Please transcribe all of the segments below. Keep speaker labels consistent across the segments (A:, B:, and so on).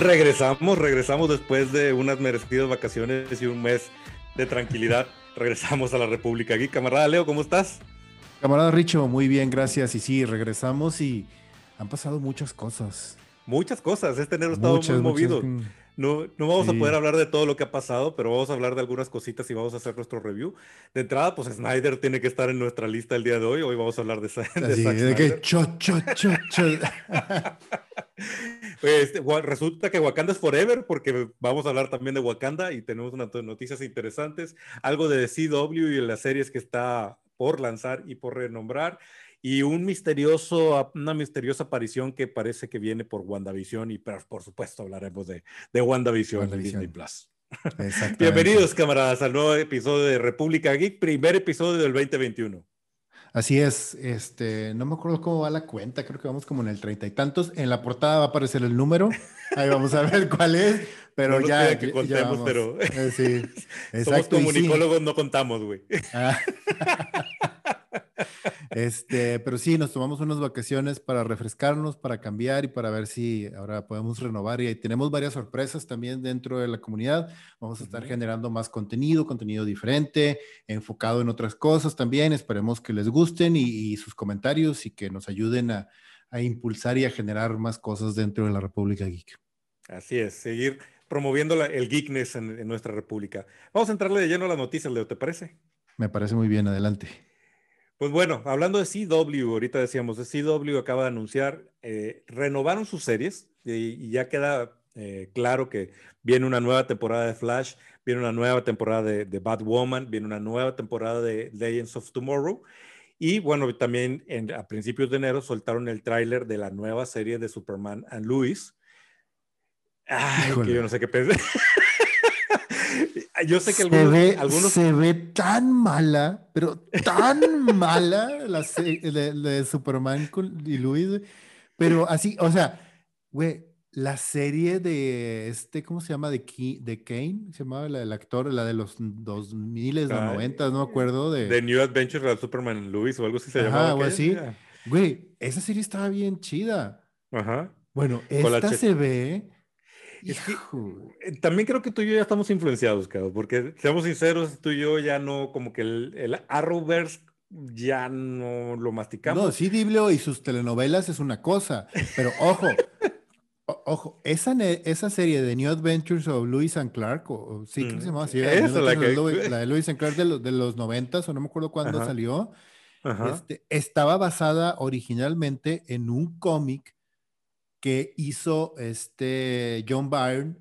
A: Regresamos, regresamos después de unas merecidas vacaciones y un mes de tranquilidad. Regresamos a la República Geek. Camarada Leo, ¿cómo estás?
B: Camarada Richo, muy bien, gracias. Y sí, regresamos y han pasado muchas cosas.
A: Muchas cosas. Este enero ha estado muy movido. No, no vamos a poder hablar de todo lo que ha pasado, pero vamos a hablar de algunas cositas y vamos a hacer nuestro review. De entrada, pues Snyder tiene que estar en nuestra lista el día de hoy. Hoy vamos a hablar de, de,
B: de que cho, cho, cho.
A: Este, resulta que Wakanda es forever, porque vamos a hablar también de Wakanda y tenemos unas noticias interesantes, algo de CW y las series que está por lanzar y por renombrar, y un misterioso, una misteriosa aparición que parece que viene por WandaVision, y por, supuesto hablaremos de, de WandaVision, en Disney Plus. Bienvenidos, camaradas, al nuevo episodio de República Geek, primer episodio del 2021.
B: Así es, este, no me acuerdo cómo va la cuenta, creo que vamos como en el treinta y tantos. En la portada va a aparecer el número, ahí vamos a ver cuál es, pero ya.
A: que contemos, pero. Eh, sí, Somos comunicólogos, no contamos, güey. Ah.
B: Este, pero sí, nos tomamos unas vacaciones para refrescarnos, para cambiar y para ver si ahora podemos renovar. Y tenemos varias sorpresas también dentro de la comunidad. Vamos a estar generando más contenido, contenido diferente, enfocado en otras cosas también. Esperemos que les gusten y, sus comentarios y que nos ayuden a, impulsar y a generar más cosas dentro de la República Geek.
A: Así es, seguir promoviendo el geekness en, en, nuestra república. Vamos a entrarle de lleno a las noticias, Leo, ¿te parece?
B: Me parece muy bien, adelante.
A: Pues bueno, hablando de CW, ahorita decíamos, de CW acaba de anunciar, eh, renovaron sus series y, ya queda eh, claro que viene una nueva temporada de Flash, viene una nueva temporada de, de Batwoman, viene una nueva temporada de Legends of Tomorrow. Y bueno, también a principios de enero soltaron el tráiler de la nueva serie de Superman and Louis. Ay, que yo no sé qué pensé. Yo sé que algunos,
B: se ve, tan mala, pero tan mala la de, Superman y Luis, pero así, o sea, güey, la serie de este, ¿cómo se llama? De, de Kane, se llamaba la del actor, la de los 2000, los 90, no me acuerdo. De
A: The New Adventures of Superman Luis o algo así se llamaba.
B: Algo así. Güey, esa serie estaba bien chida.
A: Ajá.
B: Bueno, esta se ve
A: eh, también creo que tú y yo ya estamos influenciados, cabrón, porque seamos sinceros, tú y yo ya no, como que el, el Arrowverse ya no lo masticamos.
B: No, sí, Diblio y sus telenovelas es una cosa, pero ojo, ojo, esa, esa serie de New Adventures of Lewis and Clark, o, sí, ¿cómo se llama así?
A: la,
B: de Lewis and Clark de, los, de los 90 o no me acuerdo cuándo salió, este, estaba basada originalmente en un cómic que hizo este John Byrne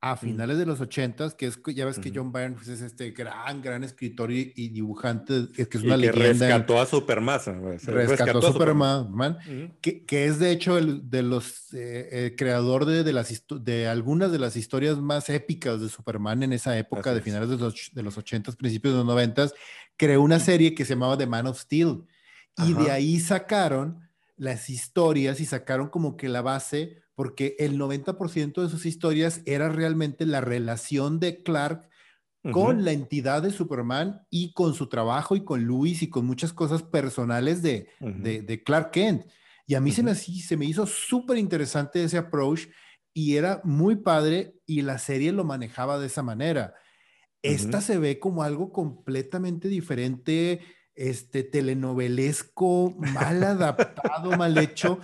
B: a mm. finales de los ochentas, que es, ya ves que John Byrne pues, es este gran, gran escritor y, dibujante, que es una y que
A: rescató a Superman.
B: Rescató, a Superman, que, que, es de hecho el de los eh, eh, creador de, de, las de algunas de las historias más épicas de Superman en esa época, de finales de los, de los ochentas, principios de los noventas, creó una serie que se llamaba The Man of Steel. Y de ahí sacaron las historias y sacaron como que la base, porque el 90% de sus historias era realmente la relación de Clark con la entidad de Superman y con su trabajo y con Luis y con muchas cosas personales de, de, Clark Kent. Y a mí se, me, se me hizo súper interesante ese approach y era muy padre y la serie lo manejaba de esa manera. Esta se ve como algo completamente diferente, este, telenovelesco, mal adaptado, mal hecho.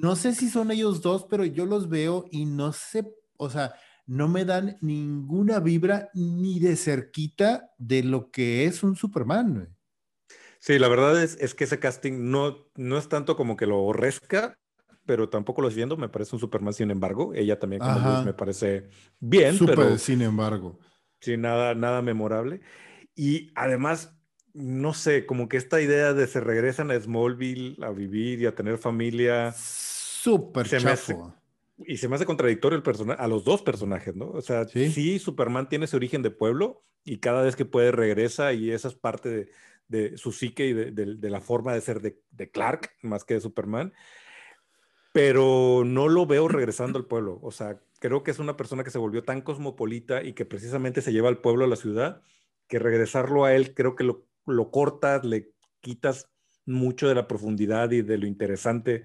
B: No sé si son ellos dos, pero yo los veo y no sé, o sea, no me dan ninguna vibra ni de cerquita de lo que es un Superman.
A: Sí, la verdad es, es, que ese casting no, no es tanto como que lo aborrezca, pero tampoco lo viendo, me parece un Superman, sin embargo, ella también como me parece bien,
B: Super,
A: pero
B: sin embargo.
A: Sin nada, nada memorable. Y además, no sé, como que esta idea de se regresan a Smallville a vivir y a tener familia.
B: Súper chafo.
A: y se me hace contradictorio el a los dos personajes, ¿no? O sea, ¿Sí? Superman tiene ese origen de pueblo y cada vez que puede regresa y esa es parte de, su psique y de, la forma de ser de, Clark más que de Superman. Pero no lo veo regresando al pueblo. O sea, creo que es una persona que se volvió tan cosmopolita y que precisamente se lleva al pueblo a la ciudad, que regresarlo a él creo que lo lo cortas, le quitas mucho de la profundidad y de lo interesante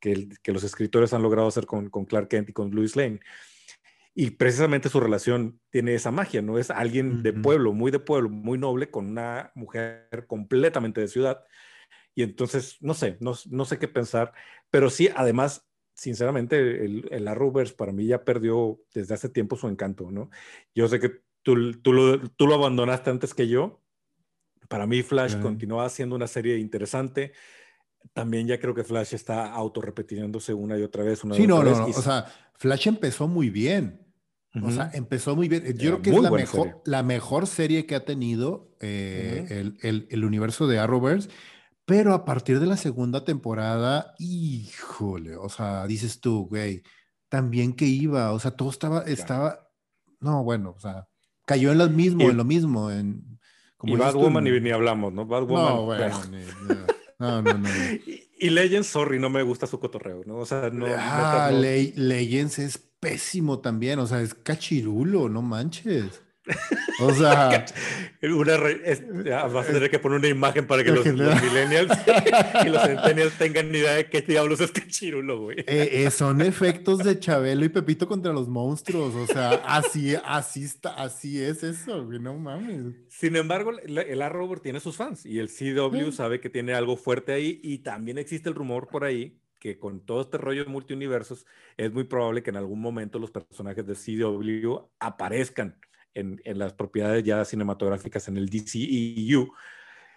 A: que, los escritores han logrado hacer con, Clark Kent y con Louis Lane. Y precisamente su relación tiene esa magia, ¿no? Es alguien de pueblo, muy de pueblo, muy noble, con una mujer completamente de ciudad. Y entonces, no sé, no, sé qué pensar, pero sí, además, sinceramente, el, el Arrowverse para mí ya perdió desde hace tiempo su encanto, ¿no? Yo sé que tú, tú, lo, tú lo abandonaste antes que yo. Para mí, Flash continúa siendo una serie interesante también ya creo que Flash está autorrepitiéndose una y otra vez. Una
B: sí,
A: no,
B: no, no, o sea, Flash empezó muy bien. O sea, empezó muy bien. Yo creo que es la mejor, la mejor serie que ha tenido eh, el, el, el, universo de Arrowverse. Pero a partir de la segunda temporada, híjole, o sea, dices tú, güey, también que iba, o sea, todo estaba, estaba, no, bueno, o sea, cayó en lo mismo, en lo mismo. En,
A: como y Batwoman ni, ni, hablamos, ¿no? Batwoman. No, bueno, ni,
B: no, no, no.
A: y, Legends, sorry, no me gusta su cotorreo, ¿no? O sea, no.
B: Ah, Legends es pésimo también, o sea, es cachirulo, no manches. O sea,
A: una vas a tener que poner una imagen para que los, millennials y los centennials tengan idea de qué diablos es cachirulo, güey.
B: Eh, eh, son efectos de Chabelo y Pepito contra los monstruos, o sea, así, así está, así es eso, güey, no mames.
A: Sin embargo, el Arrow tiene sus fans y el CW sabe que tiene algo fuerte ahí y también existe el rumor por ahí que con todo este rollo de multiuniversos es muy probable que en algún momento los personajes de CW aparezcan en, las propiedades ya cinematográficas en el DCEU,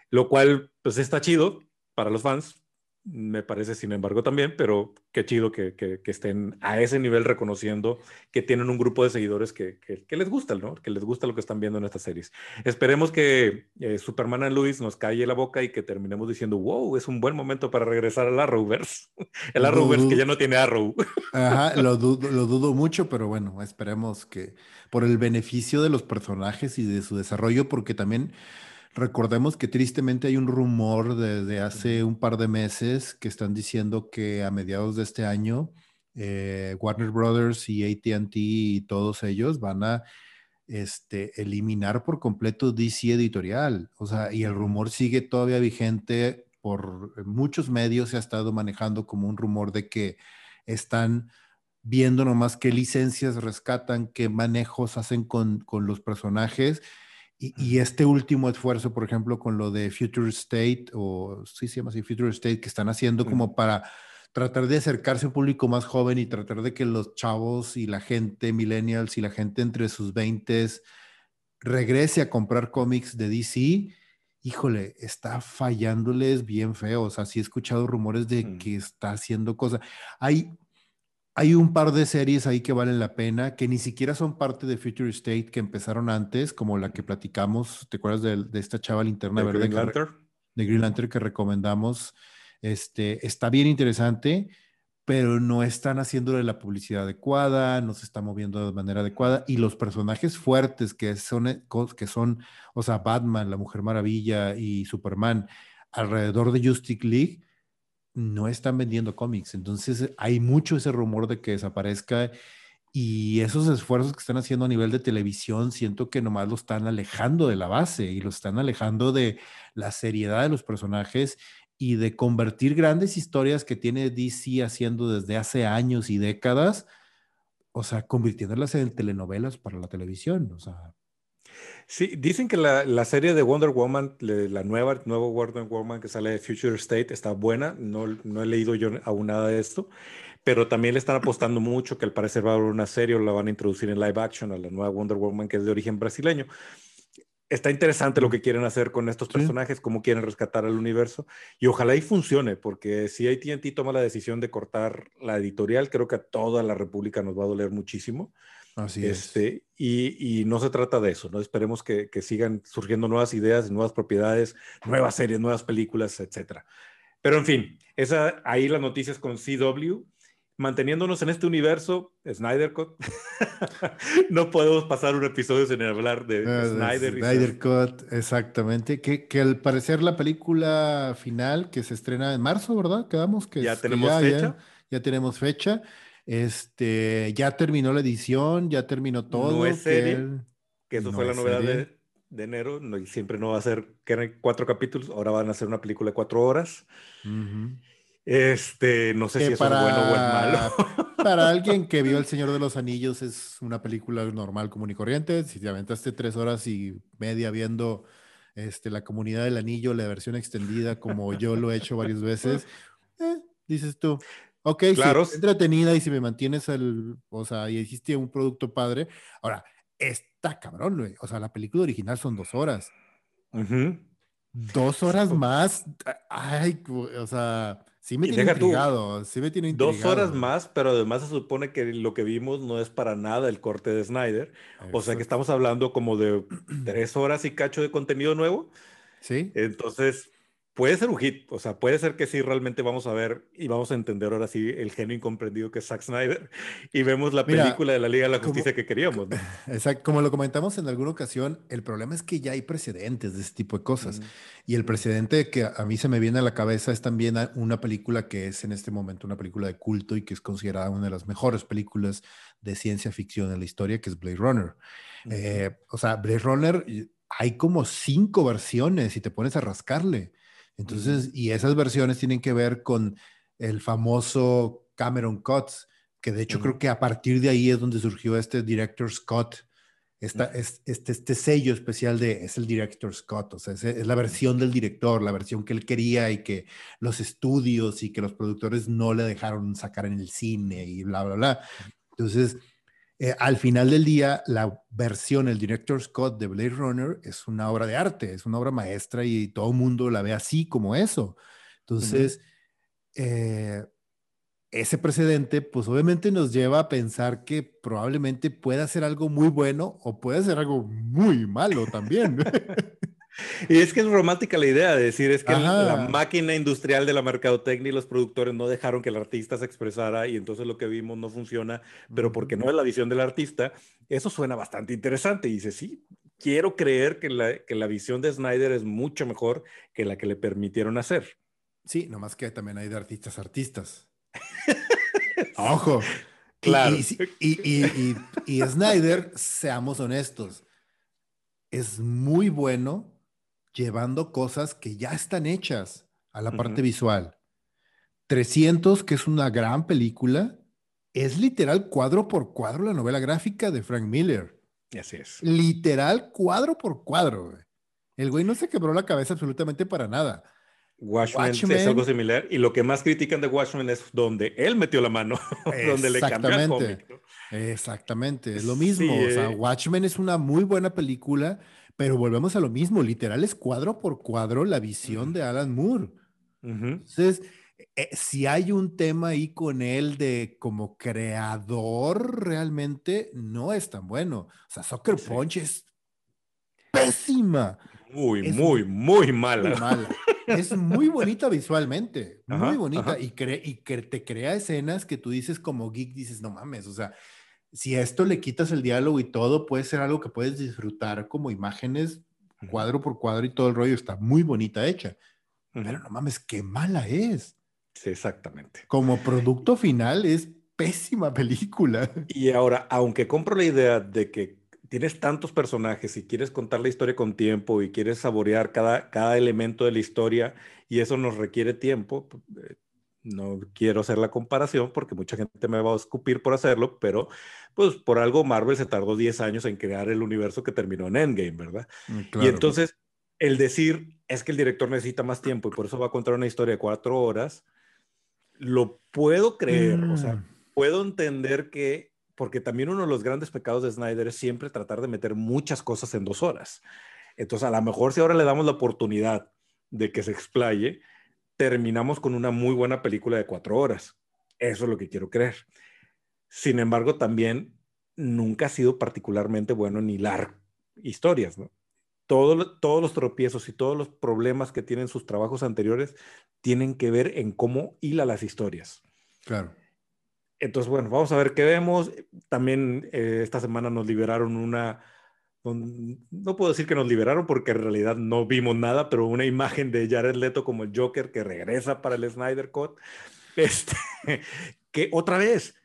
A: lo cual pues está chido para los fans, me parece sin embargo también, pero qué chido que, que, estén a ese nivel reconociendo que tienen un grupo de seguidores que, que, les gusta, ¿no? Que les gusta lo que están viendo en estas series. Esperemos que eh, Superman and Luis nos calle la boca y que terminemos diciendo, wow, es un buen momento para regresar al Arrowverse. El Arrowverse que ya no tiene Arrow.
B: Ajá, lo dudo, lo dudo mucho, pero bueno, esperemos que por el beneficio de los personajes y de su desarrollo, porque también Recordemos que tristemente hay un rumor desde hace un par de meses que están diciendo que a mediados de este año eh, Warner Brothers y ATT y todos ellos van a este, eliminar por completo DC editorial. O sea, y el rumor sigue todavía vigente por muchos medios se ha estado manejando como un rumor de que están viendo nomás qué licencias rescatan, qué manejos hacen con, con los personajes y, este último esfuerzo, por ejemplo, con lo de Future State, o sí se llama así, Future State, que están haciendo como para tratar de acercarse a un público más joven y tratar de que los chavos y la gente, millennials y la gente entre sus 20 regrese a comprar cómics de DC, híjole, está fallándoles bien feo. O sea, sí he escuchado rumores de que está haciendo cosas. Hay hay un par de series ahí que valen la pena, que ni siquiera son parte de Future State, que empezaron antes, como la que platicamos, ¿te acuerdas de, esta chava linterna verde?
A: Green Lantern.
B: De Green Lantern que recomendamos. Este, está bien interesante, pero no están haciéndole la publicidad adecuada, no se está moviendo de manera adecuada, y los personajes fuertes que son, eh, que son, o sea, Batman, la Mujer Maravilla y Superman, alrededor de Justice League, no están vendiendo cómics. Entonces hay mucho ese rumor de que desaparezca y esos esfuerzos que están haciendo a nivel de televisión, siento que nomás lo están alejando de la base y lo están alejando de la seriedad de los personajes y de convertir grandes historias que tiene DC haciendo desde hace años y décadas, o sea, convirtiéndolas en telenovelas para la televisión. O sea,
A: Sí, dicen que la, serie de Wonder Woman, la nueva, nuevo Wonder Woman que sale de Future State está buena. No, no he leído yo aún nada de esto, pero también le están apostando mucho que al parecer va a haber una serie o la van a introducir en live action a la nueva Wonder Woman que es de origen brasileño. Está interesante lo que quieren hacer con estos personajes, cómo quieren rescatar al universo y ojalá y funcione, porque si AT&T toma la decisión de cortar la editorial, creo que a toda la República nos va a doler muchísimo
B: Así
A: este, Y, no se trata de eso, ¿no? Esperemos que, sigan surgiendo nuevas ideas, nuevas propiedades, nuevas series, nuevas películas, etcétera. Pero en fin, esa, ahí las noticias con CW. Manteniéndonos en este universo, Snyder Cut. no podemos pasar un episodio sin hablar de ah, Snyder.
B: Snyder Cut, exactamente. Que, que, al parecer la película final que se estrena en marzo, ¿verdad? Quedamos que
A: ya tenemos fecha.
B: ya tenemos fecha. Este, ya terminó la edición, ya terminó todo.
A: No es serie, que, eso fue la novedad de, enero, y siempre no va a ser, que eran cuatro capítulos, ahora van a ser una película de cuatro horas. Este, no sé si eso es bueno o es malo.
B: para alguien que vio El Señor de los Anillos, es una película normal, común y corriente. Si te aventaste tres horas y media viendo este, La Comunidad del Anillo, la versión extendida, como yo lo he hecho varias veces, eh, dices tú, ok, claro. sí, entretenida y si me mantienes el, o sea, y hiciste un producto padre. Ahora, está cabrón, güey. O sea, la película original son dos horas. Dos horas más. Ay, o sea, Sí me tiene intrigado, sí me tiene
A: Dos horas más, pero además se supone que lo que vimos no es para nada el corte de Snyder. O sea que estamos hablando como de tres horas y cacho de contenido nuevo.
B: Sí.
A: Entonces, puede ser un hit, o sea, puede ser que sí realmente vamos a ver y vamos a entender ahora sí el genio incomprendido que es Zack Snyder y vemos la película de la Liga de la Justicia que queríamos.
B: Exacto, como lo comentamos en alguna ocasión, el problema es que ya hay precedentes de este tipo de cosas y el precedente que a mí se me viene a la cabeza es también una película que es en este momento una película de culto y que es considerada una de las mejores películas de ciencia ficción en la historia, que es Blade Runner. Eh, o sea, Blade Runner hay como cinco versiones y te pones a rascarle. Entonces, y esas versiones tienen que ver con el famoso Cameron Cuts, que de hecho creo que a partir de ahí es donde surgió este Director Scott, esta, es, este, este sello especial de es el Director Scott, o sea, es, la versión del director, la versión que él quería y que los estudios y que los productores no le dejaron sacar en el cine y bla, bla, bla. Entonces, eh, al final del día, la versión, el director Scott de Blade Runner es una obra de arte, es una obra maestra y todo el mundo la ve así como eso. Entonces, eh, ese precedente, pues obviamente nos lleva a pensar que probablemente pueda ser algo muy bueno o puede ser algo muy malo también.
A: Y es que es romántica la idea de decir, es que la máquina industrial de la mercadotecnia y los productores no dejaron que el artista se expresara y entonces lo que vimos no funciona, pero porque no es la visión del artista, eso suena bastante interesante. Y dice, sí, quiero creer que la, que la visión de Snyder es mucho mejor que la que le permitieron hacer.
B: Sí, nomás que también hay de artistas artistas. Ojo.
A: Claro.
B: y, y Snyder, seamos honestos, es muy bueno llevando cosas que ya están hechas a la parte visual. 300, que es una gran película, es literal cuadro por cuadro la novela gráfica de Frank Miller.
A: Así es.
B: Literal cuadro por cuadro. El güey no se quebró la cabeza absolutamente para nada.
A: Watchmen, es algo similar. Y lo que más critican de Watchmen es donde él metió la mano, donde le cambió el cómic.
B: Exactamente, es lo mismo. o sea, eh. Watchmen es una muy buena película pero volvemos a lo mismo, literal es cuadro por cuadro la visión de Alan Moore. Entonces, eh, si hay un tema ahí con él de como creador, realmente no es tan bueno. O sea, Soccer Punch es pésima.
A: Muy, muy, muy mala.
B: Es muy bonita visualmente, muy bonita y, y que te crea escenas que tú dices como geek, dices, no mames, o sea, si a esto le quitas el diálogo y todo, puede ser algo que puedes disfrutar como imágenes, cuadro por cuadro y todo el rollo está muy bonita hecha. Pero no mames, qué mala es.
A: Sí, exactamente.
B: Como producto final es pésima película.
A: Y ahora, aunque compro la idea de que tienes tantos personajes y quieres contar la historia con tiempo y quieres saborear cada, cada elemento de la historia y eso nos requiere tiempo, eh, no quiero hacer la comparación porque mucha gente me va a escupir por hacerlo, pero pues por algo Marvel se tardó 10 años en crear el universo que terminó en Endgame, ¿verdad? Mm, y entonces el decir es que el director necesita más tiempo y por eso va a contar una historia de cuatro horas, lo puedo creer, o sea, mm. puedo entender que, porque también uno de los grandes pecados de Snyder es siempre tratar de meter muchas cosas en dos horas. Entonces, a lo mejor si ahora le damos la oportunidad de que se explaye, terminamos con una muy buena película de cuatro horas. Eso es lo que quiero creer. Sin embargo, también nunca ha sido particularmente bueno en hilar historias, ¿no? todos los tropiezos y todos los problemas que tienen sus trabajos anteriores tienen que ver en cómo hila las historias.
B: Claro.
A: Entonces, bueno, vamos a ver qué vemos. También eh, esta semana nos liberaron una, no puedo decir que nos liberaron porque en realidad no vimos nada, pero una imagen de Jared Leto como el Joker que regresa para el Snyder Cut. Este, que otra vez,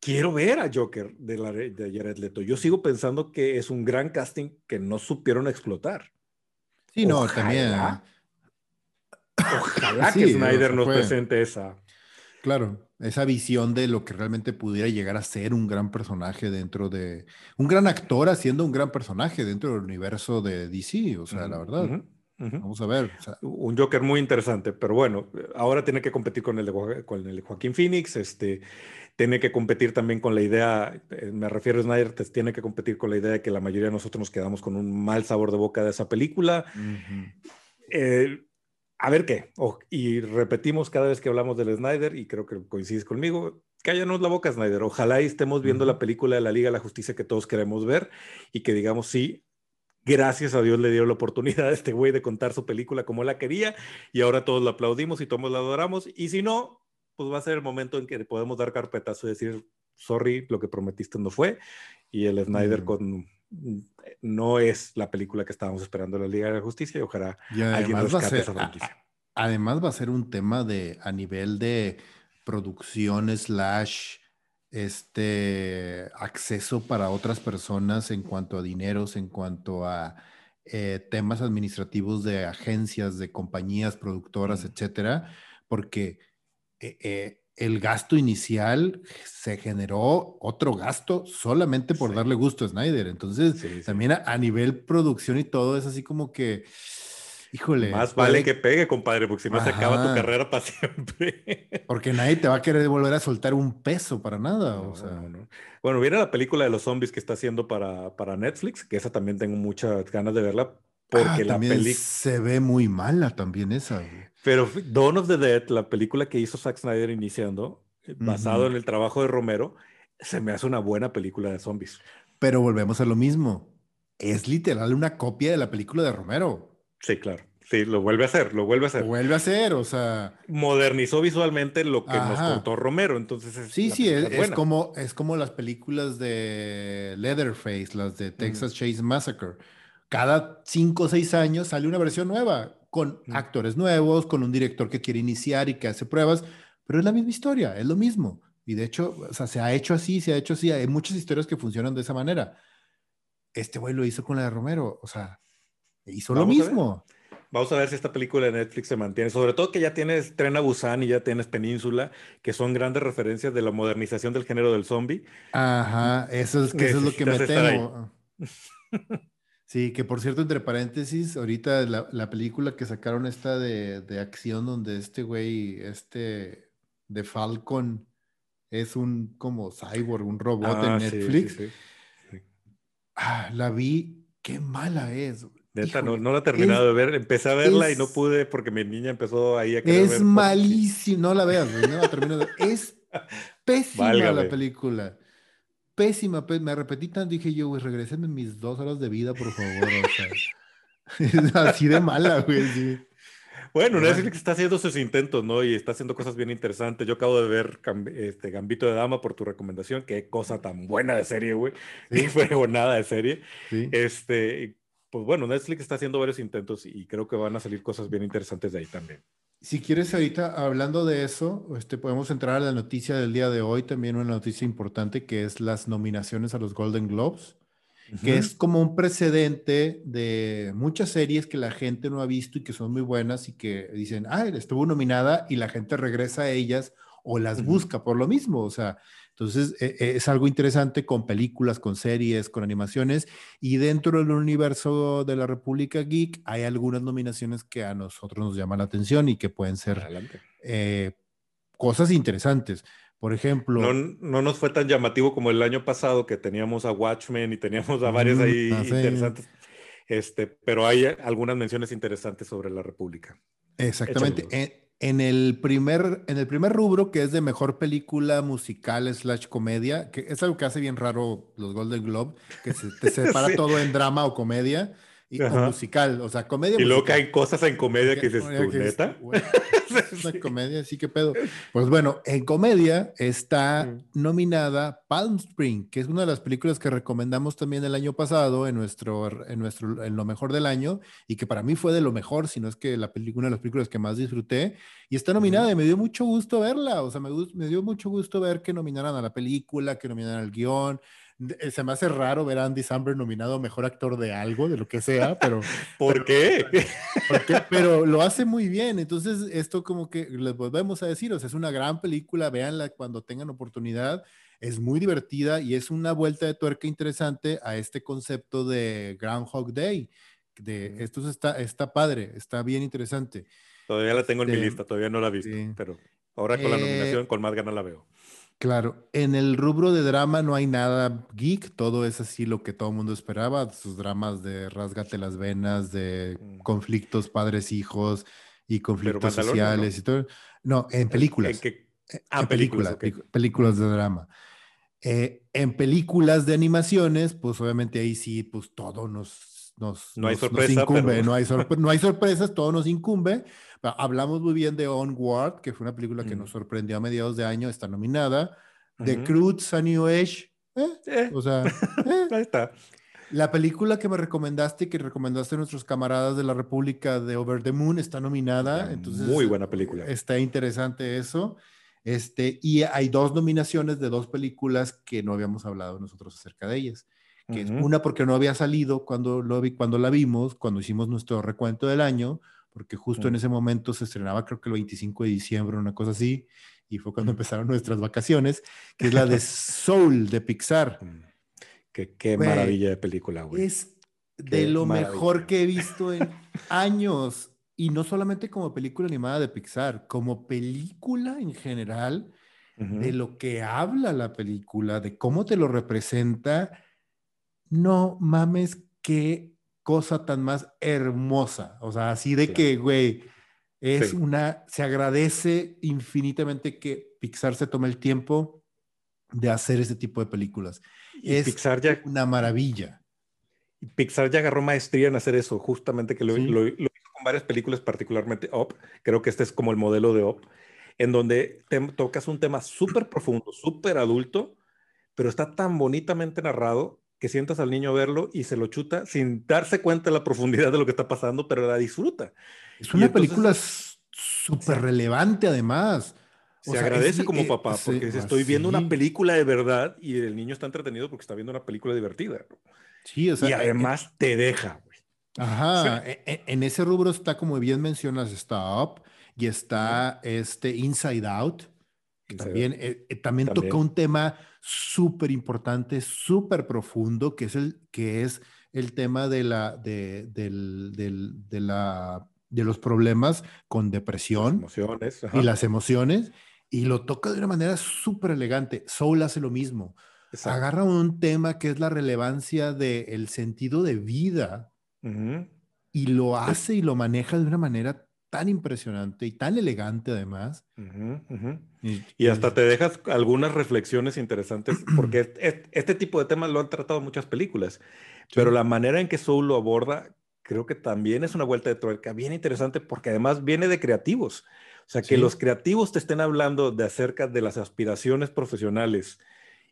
A: quiero ver a Joker de, la, de Jared Leto. Yo sigo pensando que es un gran casting que no supieron explotar.
B: Sí, no, también.
A: Ojalá que Snyder nos presente esa.
B: Claro, esa visión de lo que realmente pudiera llegar a ser un gran personaje dentro de. Un gran actor haciendo un gran personaje dentro del universo de DC, o sea, la verdad. Vamos a ver.
A: Un Joker muy interesante, pero bueno, ahora tiene que competir con el de, con el Joaquín Phoenix, este, tiene que competir también con la idea, eh, me refiero a Snyder, tiene que competir con la idea de que la mayoría de nosotros nos quedamos con un mal sabor de boca de esa película. eh, a ver qué. y repetimos cada vez que hablamos del Snyder, y creo que coincides conmigo, cállanos la boca, Snyder. Ojalá estemos viendo la película de la Liga de la Justicia que todos queremos ver y que digamos, sí, gracias a Dios le dio la oportunidad a este güey de contar su película como la quería y ahora todos la aplaudimos y todos la adoramos. Y si no, pues va a ser el momento en que podemos dar carpetazo y decir, sorry, lo que prometiste no fue. Y el Snyder con no es la película que estábamos esperando la Liga de la Justicia y ojalá alguien rescate esa franquicia.
B: Además va a ser un tema de a nivel de producción slash este acceso para otras personas en cuanto a dineros, en cuanto a eh, temas administrativos de agencias, de compañías productoras, etcétera, porque eh, eh, el gasto inicial se generó otro gasto solamente por darle gusto a Snyder. Entonces, también a, nivel producción y todo es así como que, híjole.
A: Más vale que pegue, compadre, porque si no se acaba tu carrera para siempre.
B: porque nadie te va a querer volver a soltar un peso para nada. o sea.
A: Bueno, viene la película de los zombies que está haciendo para, para Netflix, que esa también tengo muchas ganas de verla. Porque ah, la película
B: se ve muy mala también esa.
A: Pero Dawn of the Dead, la película que hizo Zack Snyder iniciando, eh, basado en el trabajo de Romero, se me hace una buena película de zombies.
B: Pero volvemos a lo mismo. Es literal una copia de la película de Romero.
A: Sí, claro. Sí, lo vuelve a hacer, lo vuelve a hacer.
B: Lo vuelve a hacer, o sea.
A: Modernizó visualmente lo que nos contó Romero, entonces
B: Sí, sí, es, como, es como las películas de Leatherface, las de Texas Chase Massacre. Cada cinco o seis años sale una versión nueva con actores nuevos, con un director que quiere iniciar y que hace pruebas, pero es la misma historia, es lo mismo. Y de hecho, o sea, se ha hecho así, se ha hecho así. Hay muchas historias que funcionan de esa manera. Este güey lo hizo con la de Romero, o sea, hizo lo mismo.
A: Vamos a ver si esta película de Netflix se mantiene. Sobre todo que ya tienes Tren a Busan y ya tienes Península, que son grandes referencias de la modernización del género del zombie.
B: Ajá, eso es, que eso es lo que me temo. Sí, que por cierto, entre paréntesis, ahorita la, película que sacaron esta de, acción donde este güey, este de Falcon, es un como cyborg, un robot en ah, Netflix. Ah, la vi, qué mala es.
A: no, no, la he terminado de ver. Empecé a verla y no pude porque mi niña empezó ahí a
B: querer Es malísimo, no la veas, no la termino de Es pésima la película pésima, me repetí tanto, dije yo, güey, regresenme mis dos horas de vida, por favor. O sea, así de mala, güey.
A: Bueno, Netflix está haciendo sus intentos, ¿no? Y está haciendo cosas bien interesantes. Yo acabo de ver este Gambito de Dama por tu recomendación. Qué cosa tan buena de serie, güey. Fue nada de serie. Este, pues bueno, Netflix está haciendo varios intentos y creo que van a salir cosas bien interesantes de ahí también.
B: Si quieres ahorita, hablando de eso, este, podemos entrar a la noticia del día de hoy, también una noticia importante que es las nominaciones a los Golden Globes, que es como un precedente de muchas series que la gente no ha visto y que son muy buenas y que dicen, ah, estuvo nominada y la gente regresa a ellas o las busca por lo mismo. O sea, entonces, e, e, es algo interesante con películas, con series, con animaciones. Y dentro del universo de la República Geek hay algunas nominaciones que a nosotros nos llaman la atención y que pueden ser eh, cosas interesantes. Por ejemplo.
A: No, no, nos fue tan llamativo como el año pasado que teníamos a Watchmen y teníamos a varios ahí ah, interesantes. Este, pero hay algunas menciones interesantes sobre la República.
B: Exactamente en el primer, en el primer rubro, que es de mejor película musical slash comedia, que es algo que hace bien raro los Golden Globe, que se te separa todo en drama o comedia y, o musical, o sea, comedia.
A: Y luego caen cosas en comedia que dices, ¿tú, neta?
B: Es una comedia, sí que pedo. Pues bueno, en comedia está nominada Palm Spring, que es una de las películas que recomendamos también el año pasado en nuestro, en nuestro, en lo mejor del año y que para mí fue de lo mejor, si no es que la película, una de las películas que más disfruté y está nominada y me dio mucho gusto verla, o sea, me, me dio mucho gusto ver que nominaran a la película, que nominaran al guion, se me hace raro ver a Andy Samberg nominado mejor actor de algo, de lo que sea, pero.
A: ¿Por qué?
B: Pero lo hace muy bien. Entonces, esto como que les volvemos a decir, o sea, es una gran película, véanla cuando tengan oportunidad. Es muy divertida y es una vuelta de tuerca interesante a este concepto de Groundhog Day. De, esto está, está padre, está bien interesante.
A: Todavía la tengo en mi este, lista, todavía no la he visto, pero ahora con la eh, nominación, con más ganas la veo.
B: Claro, en el rubro de drama no hay nada geek, todo es así lo que todo el mundo esperaba, sus dramas de rasgate las venas, de mm. conflictos padres-hijos y conflictos sociales y todo. No, en películas. ¿En,
A: eh, ah, películas,
B: películas de drama. Eh, en películas de animaciones, pues obviamente ahí sí, pues todo nos, nos,
A: no hay sorpresa,
B: incumbe, no, hay no hay sorpresas, todo nos incumbe, Hablamos muy bien de Onward, que fue una película que nos sorprendió a mediados de año, está nominada. The Croods, a New Age. Eh, eh. O sea,
A: eh. ahí está.
B: La película que me recomendaste y que recomendaste a nuestros camaradas de la República de Over the Moon está nominada. Entonces,
A: muy buena película.
B: Está interesante eso. Este, y hay dos nominaciones de dos películas que no habíamos hablado nosotros acerca de ellas. Que es una porque no había salido cuando, lo vi, cuando la vimos, cuando hicimos nuestro recuento del año, porque justo en ese momento se estrenaba creo que el 25 de diciembre, una cosa así, y fue cuando empezaron nuestras vacaciones, que es la de Soul de Pixar. Mm.
A: Qué, maravilla de película, güey.
B: Es de lo mejor que he visto en años. Y no solamente como película animada de Pixar, como película en general, de lo que habla la película, de cómo te lo representa. No mames, qué cosa tan más hermosa. O sea, así de que, güey, es una, se agradece infinitamente que Pixar se tome el tiempo de hacer ese tipo de películas. Y es Pixar ya, una maravilla.
A: Pixar ya agarró maestría en hacer eso, justamente que lo, lo, hizo con varias películas, particularmente Up. Creo que este es como el modelo de Up, en donde te, tocas un tema súper profundo, súper adulto, pero está tan bonitamente narrado que sientas al niño verlo y se lo chuta sin darse cuenta de la profundidad de lo que está pasando, pero la disfruta.
B: Es una película súper relevante además.
A: se agradece como eh, papá, porque estoy viendo una película de verdad y el niño está entretenido porque está viendo una película divertida.
B: Sí, o sea,
A: y eh, además te deja.
B: Ajá, e, e, en ese rubro está, como bien mencionas, está Up y está este Inside Out. También, eh, también, también toca un tema súper importante, súper profundo, que es el, que es el tema de, la, de, del, del, de, la, de los problemas con depresión
A: emociones,
B: y las emociones, y lo toca de una manera súper elegante. Soul hace lo mismo. Agarra un tema que es la relevancia del sentido de vida y lo hace y lo maneja de una manera tan impresionante y tan elegante además.
A: Y, hasta te dejas algunas reflexiones interesantes, porque este, tipo de temas lo han tratado muchas películas, pero la manera en que Soul lo aborda creo que también es una vuelta de tuerca bien interesante porque además viene de creativos. O sea, que los creativos te estén hablando de acerca de las aspiraciones profesionales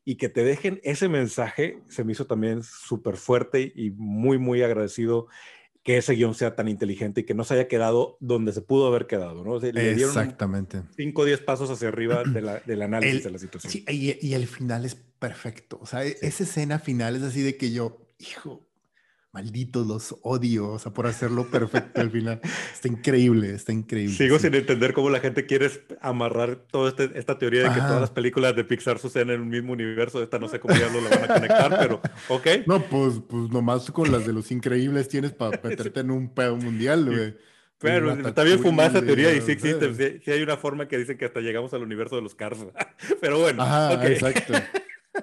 A: y que te dejen ese mensaje, se me hizo también súper fuerte y muy, muy agradecido que ese guion sea tan inteligente y que no se haya quedado donde se pudo haber quedado, ¿no?
B: Exactamente.
A: 5 o 10 pasos hacia arriba del análisis de la situación.
B: Sí, y, y, el final es perfecto. O sea, esa escena final es así de que yo, hijo, malditos los odio, o sea, por hacerlo perfecto al final. Está increíble, está increíble.
A: Sigo sin entender cómo la gente quiere amarrar toda este, esta teoría de que todas las películas de Pixar suceden en el mismo universo. Esta no sé cómo ya lo van a conectar, pero ok.
B: No, pues, pues nomás con las de los increíbles tienes para meterte en un pedo mundial, güey.
A: Pero está bien fumada esa teoría y sí existe. Sí, hay una forma que dicen que hasta llegamos al universo de los Cars. Pero bueno.
B: Ajá, exacto.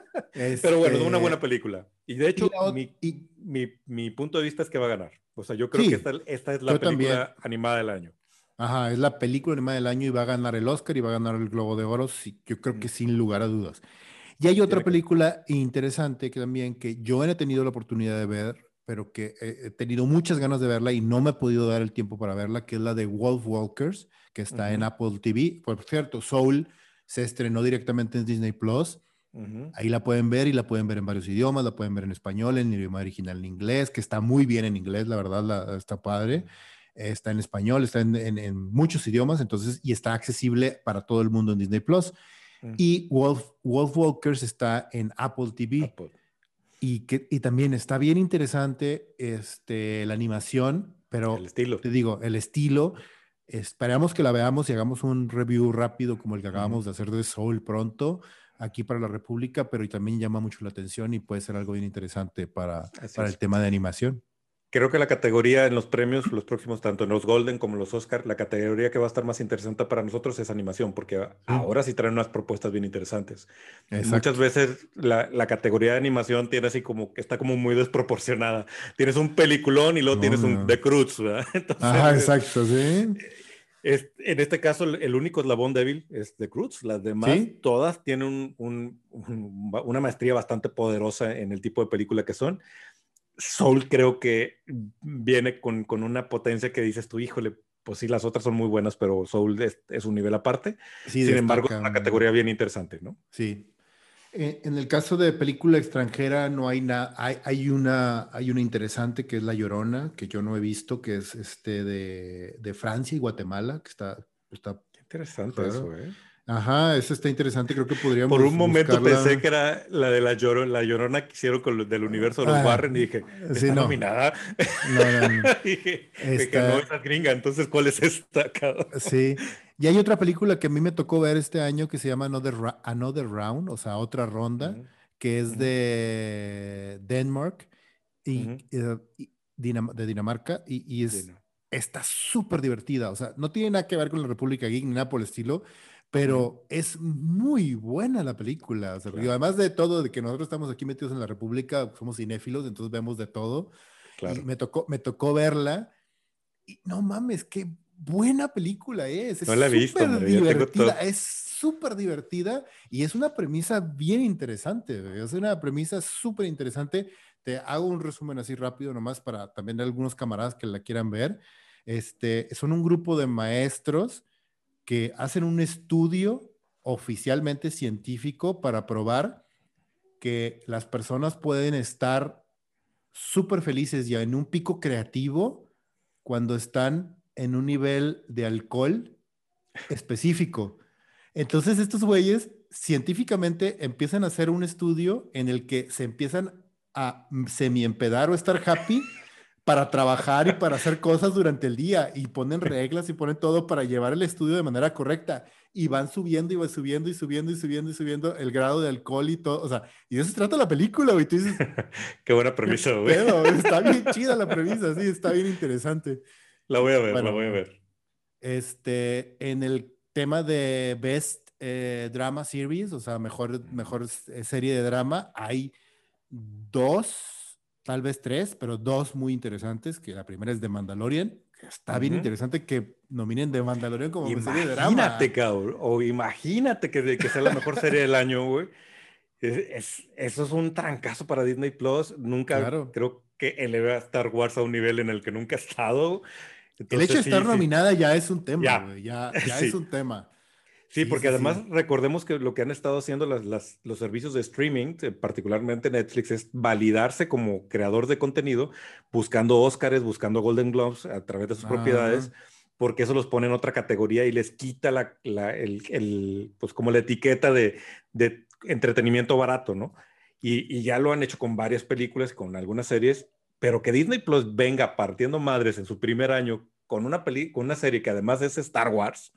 A: Pero bueno, una este, buena película. Y de hecho, mi, mi, punto de vista es que va a ganar. O sea, yo creo que esta, esta, es la película animada del año.
B: Ajá, es la película animada del año y va a ganar el Oscar y va a ganar el Globo de Oro, sí, yo creo que sin lugar a dudas. Y hay otra película interesante que también que yo he tenido la oportunidad de ver, pero que he tenido muchas ganas de verla y no me he podido dar el tiempo para verla, que es la de Wolf Walkers, que está en Apple TV. Por cierto, Soul se estrenó directamente en Disney Plus Ahí la pueden ver y la pueden ver en varios idiomas, la pueden ver en español, en idioma original en inglés, que está muy bien en inglés, la verdad, está padre. Está en español, está en, muchos idiomas, entonces, y está accesible para todo el mundo en Disney Plus. Y Wolf, Wolf Walkers está en Apple TV. y, que, y también está bien interesante este, la animación, pero
A: el estilo.
B: te digo, el estilo. Esperamos que la veamos y hagamos un review rápido como el que acabamos de hacer de Soul pronto aquí para la República, pero también llama mucho la atención y puede ser algo bien interesante para, para el tema de animación.
A: Creo que la categoría en los premios, los próximos, tanto en los Golden como en los Oscar, la categoría que va a estar más interesante para nosotros es animación, porque ahora sí traen unas propuestas bien interesantes. Muchas veces la, la, categoría de animación tiene así como que está como muy desproporcionada. Tienes un peliculón y luego tienes un The Cruz, ¿verdad?
B: Ajá, exacto, sí.
A: Es, en este caso, el, único eslabón débil es The Cruz. Las demás, todas tienen un, una maestría bastante poderosa en el tipo de película que son. Soul creo que viene con, con, una potencia que dices tú, híjole, pues sí, las otras son muy buenas, pero Soul es, un nivel aparte. Sin embargo, es una categoría bien interesante, ¿no?
B: Sí. Eh, en el caso de película extranjera no hay nada, hay, hay, una, hay una interesante que es La Llorona, que yo no he visto, que es este de, de Francia y Guatemala, que está... está
A: interesante eso, ¿eh?
B: Ajá, eso está interesante, creo que podríamos.
A: Por un momento pensé que era la de la, llorona, la llorona que hicieron con los del universo de los ah, Warren y dije, ¿está sí, no. nominada? No, no, dije, que no es gringa, entonces ¿cuál es esta?
B: sí, y hay otra película que a mí me tocó ver este año que se llama Another, Another Round, o sea, otra ronda, que es de Denmark y, eh, de Dinamarca y, y es, está súper divertida, o sea, no tiene nada que ver con la República Geek ni nada por el estilo pero es muy buena la película. O sea, además de todo, de que nosotros estamos aquí metidos en la República, somos cinéfilos, entonces vemos de todo. Claro. Y me tocó, me tocó verla y no mames, qué buena película es. es
A: no la he visto,
B: divertida, es súper divertida y es una premisa bien interesante. Es una premisa súper interesante. Te hago un resumen así rápido nomás para también algunos camaradas que la quieran ver. Este, son un grupo de maestros que hacen un estudio oficialmente científico para probar que las personas pueden estar súper felices y en un pico creativo cuando están en un nivel de alcohol específico. Entonces estos güeyes científicamente empiezan a hacer un estudio en el que se empiezan a semi-empedar o estar happy para trabajar y para hacer cosas durante el día y ponen reglas y ponen todo para llevar el estudio de manera correcta y van subiendo y van subiendo y subiendo y subiendo y subiendo el grado de alcohol y todo, o sea, y de eso se trata la película, güey, tú dices...
A: Qué buena premisa, güey.
B: Está bien chida la premisa, sí, está bien interesante.
A: La voy a ver, la voy a ver.
B: Este, en el tema de Best eh, Drama Series, o sea, mejor, mejor serie de drama, hay dos tal vez tres, pero dos muy interesantes, que la primera es de Mandalorian, que está bien interesante que nominen de Mandalorian como serie de drama.
A: Imagínate, cabrón, o imagínate que, que sea la mejor serie del año, güey. Es, eso es un trancazo para Disney Plus. Nunca creo que eleve a Star Wars a un nivel en el que nunca ha estado.
B: el hecho de estar nominada ya es un tema, ya, ya, ya es un tema.
A: Sí, porque además recordemos que lo que han estado haciendo las, los servicios de streaming, eh, particularmente Netflix, es validarse como creador de contenido, buscando Oscars, buscando Golden Globes a través de sus propiedades, porque eso los pone en otra categoría y les quita la, el, pues como la etiqueta de, de entretenimiento barato, ¿no? Y, y, ya lo han hecho con varias películas, con algunas series, pero que Disney Plus venga partiendo madres en su primer año con una, peli con una serie que además es Star Wars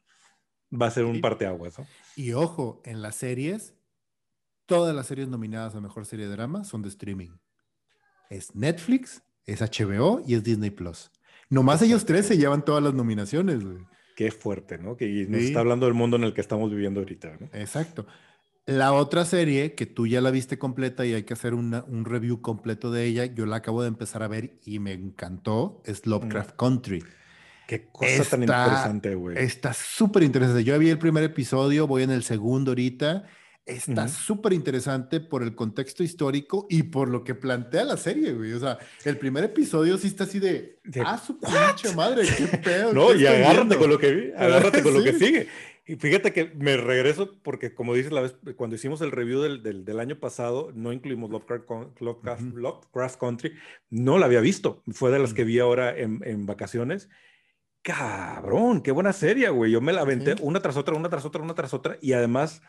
A: va a ser un parteaguas. ¿no?
B: Y ojo, en las series, todas las series nominadas a Mejor Serie de Drama son de streaming. Es Netflix, es HBO y es Disney Plus. Nomás ellos tres se llevan todas las nominaciones.
A: Qué fuerte, ¿no? Que nos está hablando del mundo en el que estamos viviendo ahorita. ¿no?
B: Exacto. La otra serie que tú ya la viste completa y hay que hacer un review completo de ella, yo la acabo de empezar a ver y me encantó, es Lovecraft Country.
A: Qué cosa tan interesante, güey.
B: Está súper interesante. Yo vi el primer episodio, voy en el segundo ahorita. Está súper interesante por el contexto histórico y por lo que plantea la serie, güey. O sea, el primer episodio sí está así de, ah, su pinche madre, qué pedo.
A: no, y agárrate con lo que agárrate con lo que sigue. Y fíjate que me regreso porque, como dices la vez, cuando hicimos el review del, del, del año pasado, no incluimos Lovecraft, Lovecraft, Country, no la había visto. Fue de las que vi ahora en, en vacaciones cabrón, qué buena serie, güey. Yo me la aventé una tras otra, una tras otra, una tras otra. Y además,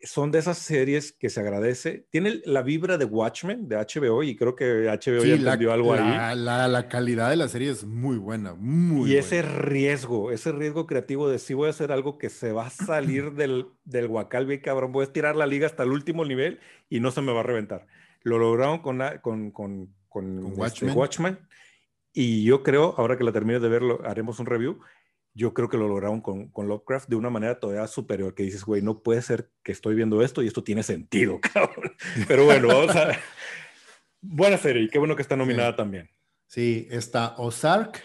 A: son de esas series que se agradece. Tiene la vibra de Watchmen de HBO y creo que HBO ya entendió algo
B: ahí. La, calidad de la serie es muy buena, muy
A: Y ese riesgo, ese riesgo creativo de si voy a hacer algo que se va a salir del, del guacal bien cabrón, voy a estirar la liga hasta el último nivel y no se me va a reventar. Lo lograron con, con, con, con, este, Watchmen. Y yo creo, ahora que la termine de verlo, haremos un review yo creo que lo lograron con, con, Lovecraft de una manera todavía superior, que dices, güey, no puede ser que estoy viendo esto y esto tiene sentido, cabrón. Pero bueno, vamos a... Buena serie y qué bueno que está nominada también.
B: Sí, está Ozark,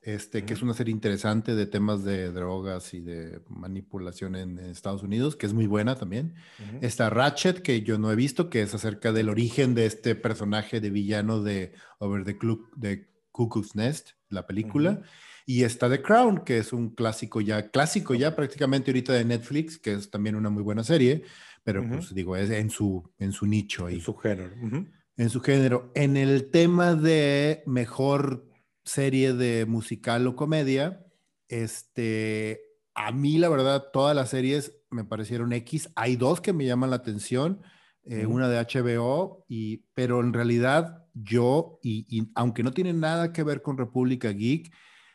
B: este, que es una serie interesante de temas de drogas y de manipulación en, Estados Unidos, que es muy buena también. Está Ratchet, que yo no he visto, que es acerca del origen de este personaje de villano de Over the, Club, de Cuckoo's Nest, la película. Y está The Crown, que es un clásico ya, clásico ya prácticamente ahorita de Netflix, que es también una muy buena serie, pero pues digo, es en su, en su nicho.
A: En su género.
B: En su género. En el tema de mejor serie de musical o comedia, este, a mí la verdad, todas las series me parecieron X. Hay dos que me llaman la atención. Eh, una de HBO, y, pero en realidad yo, y, y, aunque no tiene nada que ver con República Geek,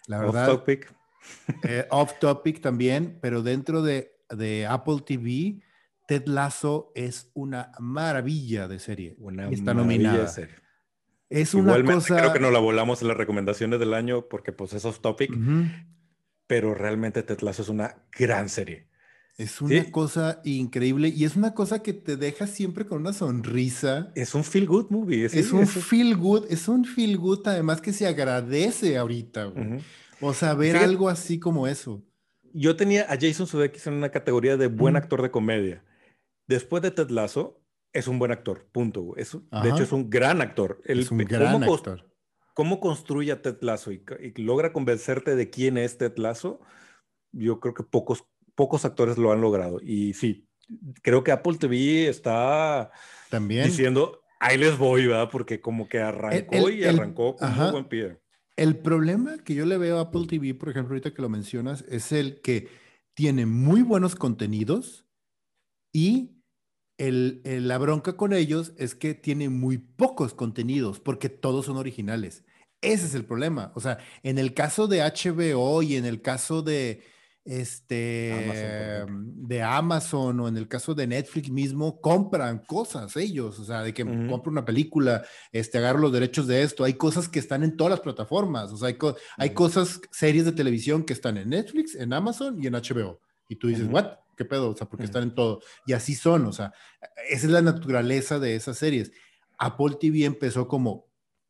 B: la verdad. Off topic. Eh, off topic también, pero dentro de, de, Apple TV, Ted Lasso es una maravilla de serie. Una está nominada. Serie.
A: Es una cosa. Creo que no la volamos en las recomendaciones del año porque pues es off topic, pero realmente Ted Lasso es una gran serie.
B: Es una cosa increíble y es una cosa que te deja siempre con una sonrisa.
A: Es un feel good movie.
B: Es, un feel good, es un feel good además que se agradece ahorita. O sea, ver algo así como eso.
A: Yo tenía a Jason Sudeikis en una categoría de buen actor de comedia. Después de Ted Lasso, es un buen actor, punto. de hecho, es un gran actor.
B: es un gran actor.
A: ¿Cómo construye a Ted Lasso y, y logra convencerte de quién es Ted Lasso? Yo creo que pocos pocos actores lo han logrado. Y sí, creo que Apple TV está
B: también
A: diciendo, ahí les voy, ¿verdad? Porque como que arrancó y arrancó con un buen pie.
B: El problema que yo le veo a Apple TV, por ejemplo, ahorita que lo mencionas, es el que tiene muy buenos contenidos y el, la bronca con ellos es que tiene muy pocos contenidos porque todos son originales. Ese es el problema. O sea, en el caso de HBO y en el caso de, este, de Amazon o en el caso de Netflix mismo, compran cosas ellos, o sea, de que compro una película, este, agarro los derechos de esto, hay cosas que están en todas las plataformas, o sea, hay, hay cosas, series de televisión que están en Netflix, en Amazon y en HBO. Y tú dices, ¿what? ¿Qué pedo? O sea, porque están en todo. Y así son, o sea, esa es la naturaleza de esas series. Apple TV empezó como,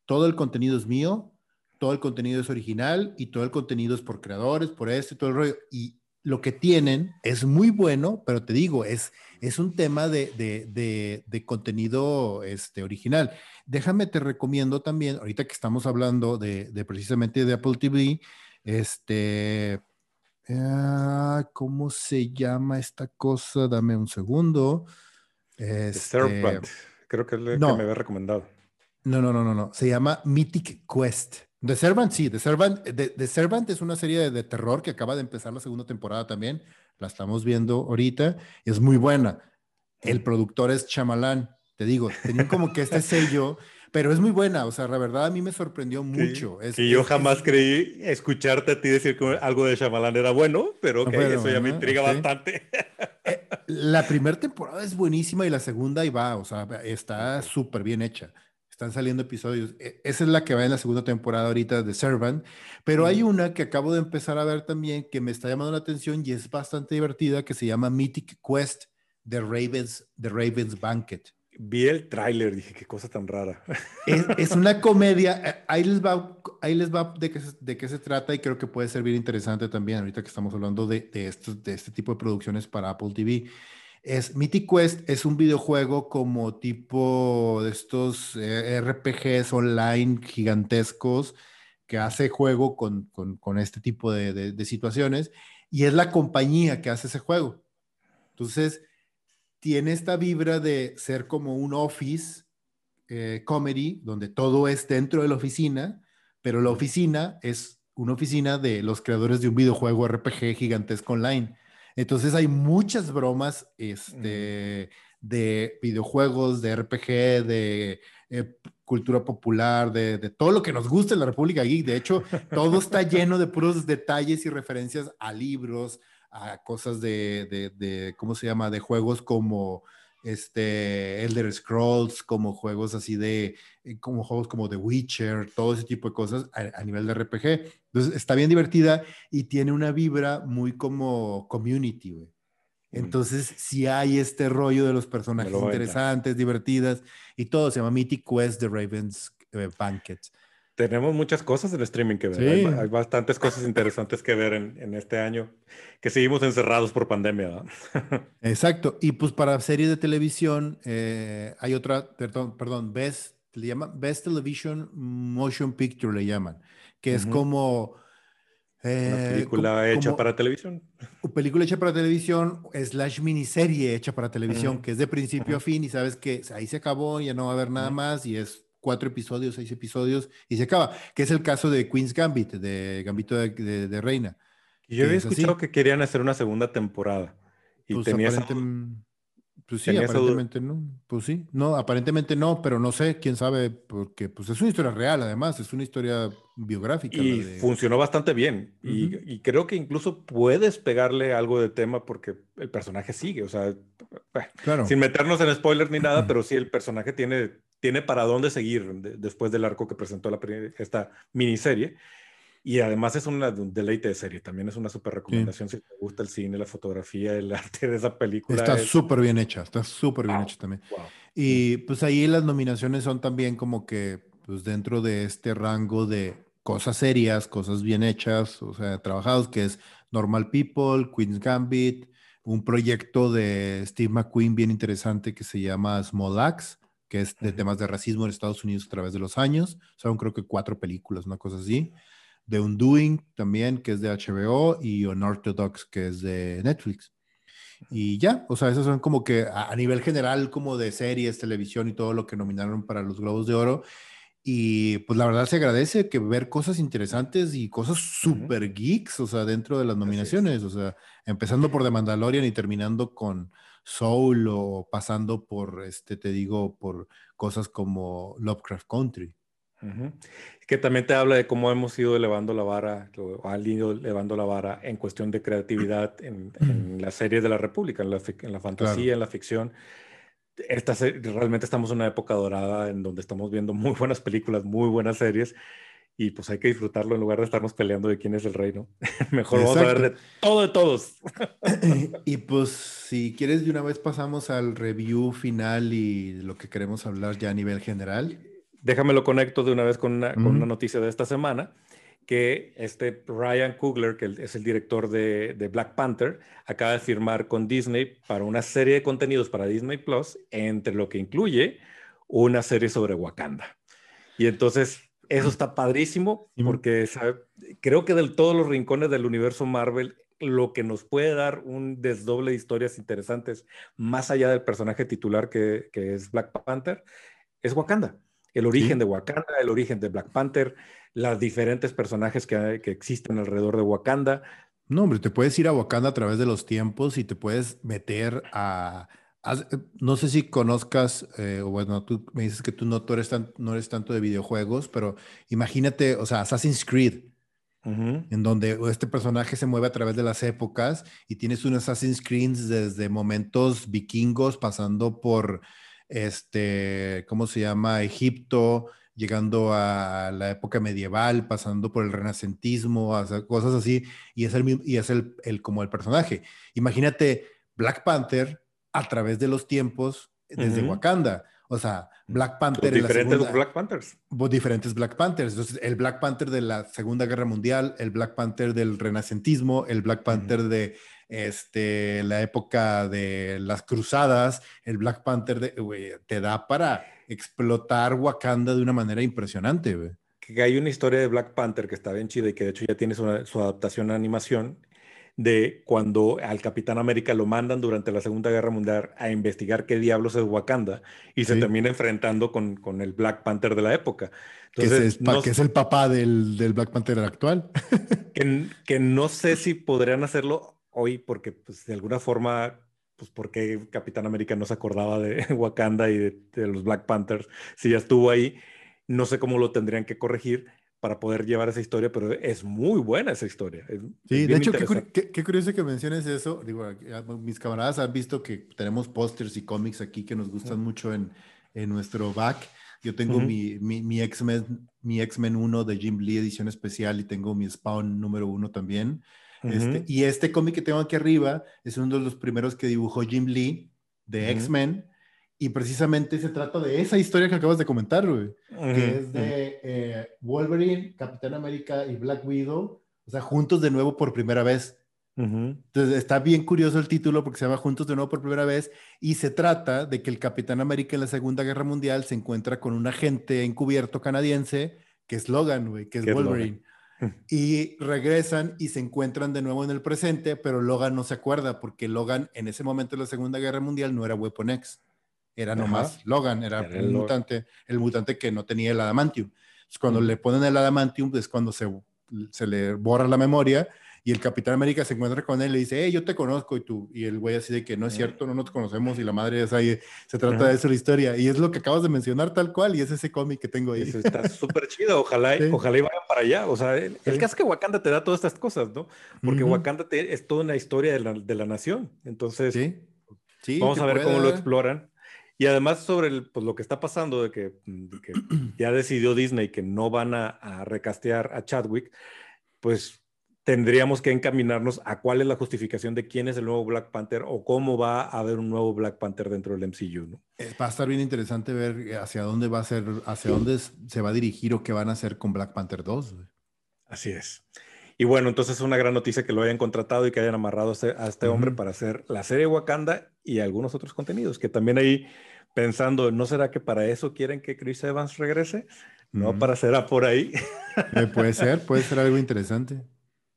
B: todo el contenido es mío, todo el contenido es original y todo el contenido es por creadores, por esto y todo el rollo. Y lo que tienen es muy bueno, pero te digo, es, es un tema de, de, de, contenido este, original. Déjame, te recomiendo también, ahorita que estamos hablando de, precisamente de Apple TV, este, ah, ¿cómo se llama esta cosa? Dame un segundo.
A: Este, creo que es lo que me había recomendado.
B: No, no, no, no, no. Se llama Mythic Quest. The Servant, sí, The Servant, The, Servant es una serie de, terror que acaba de empezar la segunda temporada también. La estamos viendo ahorita. Es muy buena. El productor es Chamalán. Te digo, tenía como que este sello, pero es muy buena. O sea, la verdad a mí me sorprendió mucho.
A: y yo jamás creí escucharte a ti decir que algo de Chamalán era bueno, pero que eso ya me intriga bastante.
B: Eh, la primera temporada es buenísima y la segunda ahí va. O sea, está súper bien hecha. Están saliendo episodios. E, esa es la que va en la segunda temporada ahorita de Servant. Pero hay una que acabo de empezar a ver también que me está llamando la atención y es bastante divertida que se llama Mythic Quest The Ravens, The Ravens Banquet.
A: Vi el tráiler, dije, qué cosa tan rara.
B: Es, una comedia, eh, ahí les va, ahí les va de, qué, de qué se trata y creo que puede servir interesante también ahorita que estamos hablando de, de, de este tipo de producciones para Apple TV. Es, Mythic Quest es un videojuego como tipo de estos eh, RPGs online gigantescos que hace juego con, con, este tipo de, de, situaciones y es la compañía que hace ese juego. Entonces, tiene esta vibra de ser como un office eh, comedy donde todo es dentro de la oficina, pero la oficina es una oficina de los creadores de un videojuego RPG gigantesco online. Entonces hay muchas bromas este, de videojuegos, de RPG, de eh, cultura popular, de, todo lo que nos gusta en la República Geek. De hecho, todo está lleno de puros detalles y referencias a libros, a cosas de, de ¿cómo se llama? De juegos como este, Elder Scrolls, como juegos así de, eh, como juegos como The Witcher, todo ese tipo de cosas a, nivel de RPG. Entonces, está bien divertida y tiene una vibra muy como community, güey. Mm. Entonces, si hay este rollo de los personajes interesantes, divertidas y todo. Se llama Mythic Quest de Ravens eh, Banquet.
A: Tenemos muchas cosas en streaming que ver. Hay, bastantes cosas interesantes que ver en, este año, que seguimos encerrados por pandemia.
B: Exacto. Y pues para series de televisión, eh, hay otra, perdón, perdón, Best, le llaman Best Television Motion Picture, le llaman, que es como...
A: Una eh, película hecha para televisión.
B: Película hecha para televisión, slash miniserie hecha para televisión, que es de principio a fin y sabes que ahí se acabó, ya no va a haber nada más y es cuatro episodios, seis episodios y se acaba, que es el caso de Queen's Gambit, de Gambito de, Reina.
A: Yo había escuchado que querían hacer una segunda temporada. Y pues, tenía
B: pues sí, aparentemente no. Pues sí, no, aparentemente no, pero no sé, quién sabe, porque pues es una historia real, además, es una historia biográfica.
A: Y funcionó bastante bien. y, creo que incluso puedes pegarle algo de tema porque el personaje sigue, o sea, claro. sin meternos en spoilers ni nada, pero sí el personaje tiene tiene para dónde seguir después del arco que presentó la, esta miniserie. Y además es una, un deleite de serie, también es una súper recomendación si te gusta el cine, la fotografía, el arte de esa película.
B: Está súper bien hecha, está súper bien hecha también. Y pues ahí las nominaciones son también como que pues dentro de este rango de cosas serias, cosas bien hechas, o sea, trabajados, que es Normal People, Queen's Gambit, un proyecto de Steve McQueen bien interesante que se llama Small Axe, que es de temas de racismo en Estados Unidos a través de los años. Son creo que cuatro películas, una cosa así. The Undoing también, que es de HBO, y Unorthodox, que es de Netflix. Y ya, o sea, esos son como que a, nivel general, como de series, televisión y todo lo que nominaron para los Globos de Oro. Y pues la verdad se agradece que ver cosas interesantes y cosas super geeks, o sea, dentro de las nominaciones, o sea, empezando por The Mandalorian y terminando con soul o pasando por, este, te digo, por cosas como Lovecraft Country.
A: Que también te habla de cómo hemos ido elevando la vara, o han ido elevando la vara en cuestión de creatividad en, las series de la República, en la, en la fantasía, en la ficción. Esta, realmente estamos en una época dorada en donde estamos viendo muy buenas películas, muy buenas series, y pues hay que disfrutarlo en lugar de estarnos peleando de quién es el reino. Mejor vamos a ver de todo de todos.
B: y pues si quieres de una vez pasamos al review final y lo que queremos hablar ya a nivel general.
A: Déjame lo conecto de una vez con una, con una noticia de esta semana, que este Ryan Coogler, que es el director de, de, Black Panther, acaba de firmar con Disney para una serie de contenidos para Disney Plus, entre lo que incluye una serie sobre Wakanda. Y entonces eso está padrísimo porque creo que de todos los rincones del universo Marvel, lo que nos puede dar un desdoble de historias interesantes, más allá del personaje titular que, es Black Panther, es Wakanda. El origen de Wakanda, el origen de Black Panther, las diferentes personajes que, que existen alrededor de Wakanda.
B: No, hombre, te puedes ir a Wakanda a través de los tiempos y te puedes meter a, no sé si conozcas, eh, o bueno, tú me dices que tú no, eres no eres tanto de videojuegos, pero imagínate, o sea, Assassin's Creed, en donde este personaje se mueve a través de las épocas y tienes un Assassin's Creed desde momentos vikingos, pasando por, este, ¿cómo se llama? Egipto, llegando a la época medieval, pasando por el renacentismo, cosas así, y es el, y es el, el como el personaje. Imagínate Black Panther a través de los tiempos desde Wakanda. O sea, Black Panther.
A: diferentes Black Panthers.
B: Diferentes Black Panthers. Entonces, el Black Panther de la Segunda Guerra Mundial, el Black Panther del Renacentismo, el Black Panther de este, la época de las cruzadas, el Black Panther de, te da para explotar Wakanda de una manera impresionante.
A: Que hay una historia de Black Panther que está bien chida y que de hecho ya tiene su, su adaptación a animación de cuando al Capitán América lo mandan durante la Segunda Guerra Mundial a investigar qué diablos es Wakanda y se termina enfrentando con, con, el Black Panther de la época.
B: Entonces, que, es, el papá del, del Black Panther actual.
A: que, que, no sé si podrían hacerlo hoy porque pues de alguna forma pues porque Capitán América no se acordaba de Wakanda y de, los Black Panthers si ya estuvo ahí. No sé cómo lo tendrían que corregir para poder llevar esa historia, pero es muy buena esa historia.
B: sí, de hecho, qué, curioso que menciones eso. Digo, mis camaradas han visto que tenemos pósters y cómics aquí que nos gustan mucho en, en nuestro back. Yo tengo mi, mi, mi X-Men mi X-Men 1 de Jim Lee, edición especial, y tengo mi Spawn número 1 también. este, y este cómic que tengo aquí arriba es uno de los primeros que dibujó Jim Lee de X-Men. Y precisamente se trata de esa historia que acabas de comentar, güey, que es de eh, Wolverine, Capitán América y Black Widow, o sea, juntos de nuevo por primera vez. Entonces está bien curioso el título porque se llama Juntos de nuevo por primera vez y se trata de que el Capitán América en la Segunda Guerra Mundial se encuentra con un agente encubierto canadiense que es Logan, güey, que es Wolverine. Y regresan y se encuentran de nuevo en el presente, pero Logan no se acuerda porque Logan en ese momento de la Segunda Guerra Mundial no era Weapon X, era nomás Logan, era, el mutante, el mutante que no tenía el adamantium. cuando le ponen el adamantium es cuando se, se le borra la memoria y el Capitán América se encuentra con él y le dice, hey, yo te conozco y tú, y el güey así de que no es cierto, no nos conocemos y la madre es ahí, se trata de eso la historia. Y es lo que acabas de mencionar tal cual y es ese cómic que tengo ahí.
A: está súper chido, ojalá, ojalá y vayan para allá. O sea, el, caso es que Wakanda te da todas estas cosas, ¿no? Porque Wakanda es toda una historia de la, de la nación. Entonces, sí. Sí, vamos a ver cómo lo exploran. Y además sobre el, pues, lo que está pasando de que, que ya decidió Disney que no van a, a recastear a Chadwick, pues tendríamos que encaminarnos a cuál es la justificación de quién es el nuevo Black Panther o cómo va a haber un nuevo Black Panther dentro del MCU. ¿no?
B: Eh, va a estar bien interesante ver hacia dónde va a ser, hacia dónde se va a dirigir o qué van a hacer con Black Panther 2.
A: Así es. Y bueno, entonces es una gran noticia que lo hayan contratado y que hayan amarrado a este, este hombre para hacer la serie Wakanda y algunos otros contenidos, que también ahí pensando, ¿no será que para eso quieren que Chris Evans regrese? No, para será por ahí.
B: Eh, puede ser, puede ser algo interesante.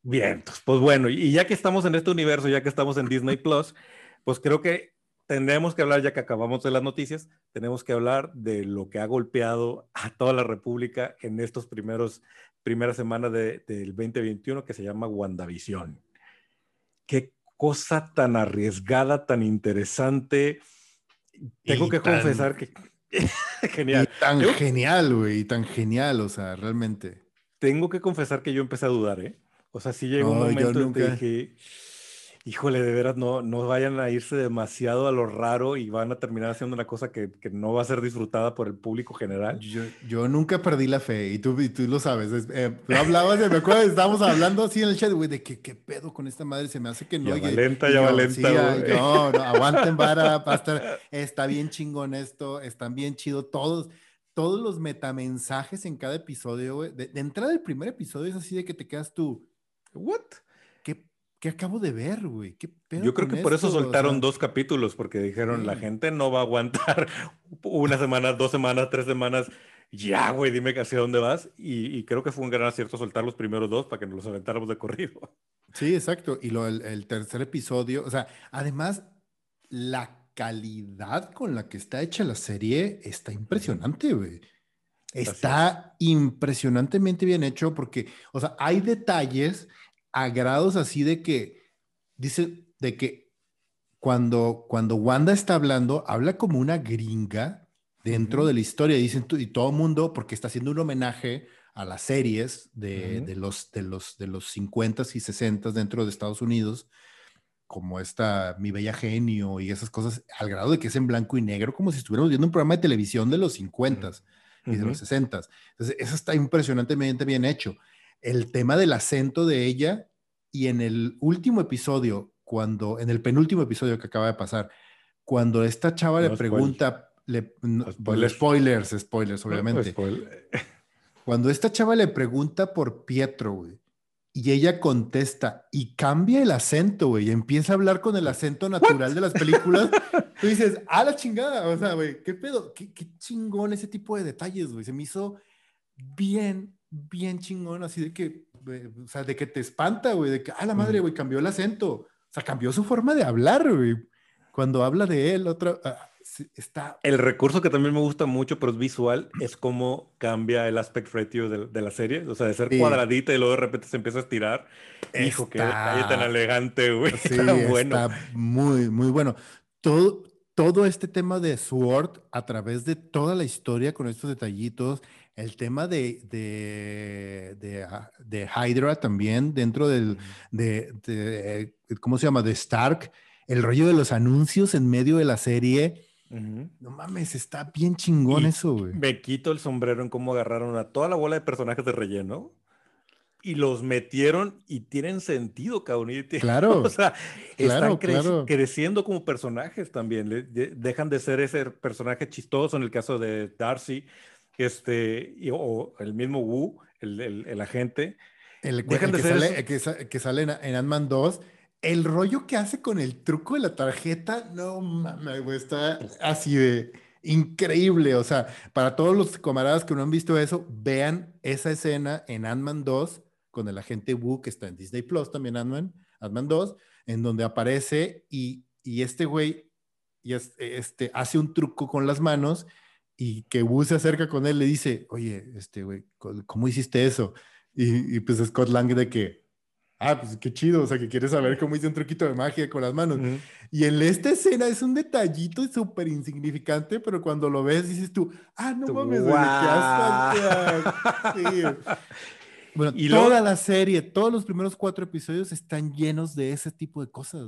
A: Bien, pues bueno, y ya que estamos en este universo, ya que estamos en Disney Plus, pues creo que tendremos que hablar, ya que acabamos de las noticias, tenemos que hablar de lo que ha golpeado a toda la República en estos primeros, primeras semanas del 2021, que se llama WandaVision. Qué cosa tan arriesgada, tan interesante. Tengo que confesar que...
B: genial. tan genial, güey, tan genial, o sea, realmente.
A: Tengo que confesar que yo empecé a dudar, ¿eh? O sea, sí llegó un momento en que dije, híjole, de veras, no, no vayan a irse demasiado a lo raro y van a terminar haciendo una cosa que, que no va a ser disfrutada por el público general.
B: Yo, yo nunca perdí la fe y tú, y tú lo sabes. Eh, tú hablabas, me acuerdo, estábamos hablando así en el chat, güey, de que qué pedo con esta madre, se me hace que no.
A: Ya lenta, ya va lenta.
B: no, no, aguanten vara, pastor. Está bien chingón esto, están bien chido todos todos los metamensajes en cada episodio, güey. De, de, entrada del primer episodio es así de que te quedas tú, ¿What? ¿Qué, qué acabo de ver, güey?
A: Yo creo que por eso soltaron dos capítulos, porque dijeron, la gente no va a aguantar una semana, dos semanas, tres semanas. Ya, güey, dime hacia dónde vas. Y, creo que fue un gran acierto soltar los primeros dos para que nos los aventáramos de corrido.
B: Sí, exacto. Y lo, el, tercer episodio, o sea, además, la calidad con la que está hecha la serie está impresionante, güey. Está impresionantemente bien hecho porque, o sea, hay detalles a grados así de que, dice, de que cuando, cuando Wanda está hablando, habla como una gringa dentro de la historia. Dicen, y todo el mundo, porque está haciendo un homenaje a las series de, de, los, de, los, de los 50s y 60s dentro de Estados Unidos, como esta Mi Bella Genio y esas cosas, al grado de que es en blanco y negro, como si estuviéramos viendo un programa de televisión de los 50s y de los 60 Entonces, eso está impresionantemente bien hecho. El tema del acento de ella y en el último episodio, cuando, en el penúltimo episodio que acaba de pasar, cuando esta chava le pregunta, le, spoilers. spoilers, obviamente. cuando esta chava le pregunta por Pietro, güey, y ella contesta y cambia el acento, güey, y empieza a hablar con el acento natural de las películas. Tú dices, a la chingada, o sea, güey, qué pedo, qué, qué chingón ese tipo de detalles, güey. Se me hizo bien, bien chingón, así de que, o sea, de que te espanta, güey, de que, ah, la madre, güey, cambió el acento. O sea, cambió su forma de hablar, güey. Cuando habla de él, otra, ah, está...
A: El recurso que también me gusta mucho, pero es visual, es cómo cambia el aspect ratio de, la serie. O sea, de ser cuadradita y luego de repente se empieza a estirar. Hijo, qué detalle tan elegante, güey.
B: Sí, está bueno. Está muy, muy bueno. Todo, todo este tema de Sword a través de toda la historia con estos detallitos, el tema de, de, de, ah, de Hydra también dentro del, de, de, ¿cómo se llama? De Stark, el rollo de los anuncios en medio de la serie. No mames, está bien chingón eso, güey.
A: Me quito el sombrero en cómo agarraron a toda la bola de personajes de relleno y los metieron y tienen sentido, cabrón.
B: Claro.
A: o sea, están creciendo como personajes también. dejan de ser ese personaje chistoso en el caso de Darcy, este, o el mismo Wu, el, el, agente.
B: El, dejan de que, ser sale, que, que, sale en, Ant-Man 2 el rollo que hace con el truco de la tarjeta, no mames, está así de increíble. O sea, para todos los camaradas que no han visto eso, vean esa escena en Ant-Man 2 con el agente Wu, que está en Disney Plus también, Ant-Man, Ant-Man 2, en donde aparece y, y este güey y este, hace un truco con las manos y que Wu se acerca con él, le dice, oye, este güey, ¿cómo hiciste eso? Y, y pues Scott Lang de que, ah, pues qué chido, o sea, que quieres saber cómo hice un truquito de magia con las manos. Y en esta escena es un detallito súper insignificante, pero cuando lo ves dices tú, ah, no mames, wow. qué sí. Bueno, y toda la serie, todos los primeros cuatro episodios están llenos de ese tipo de cosas.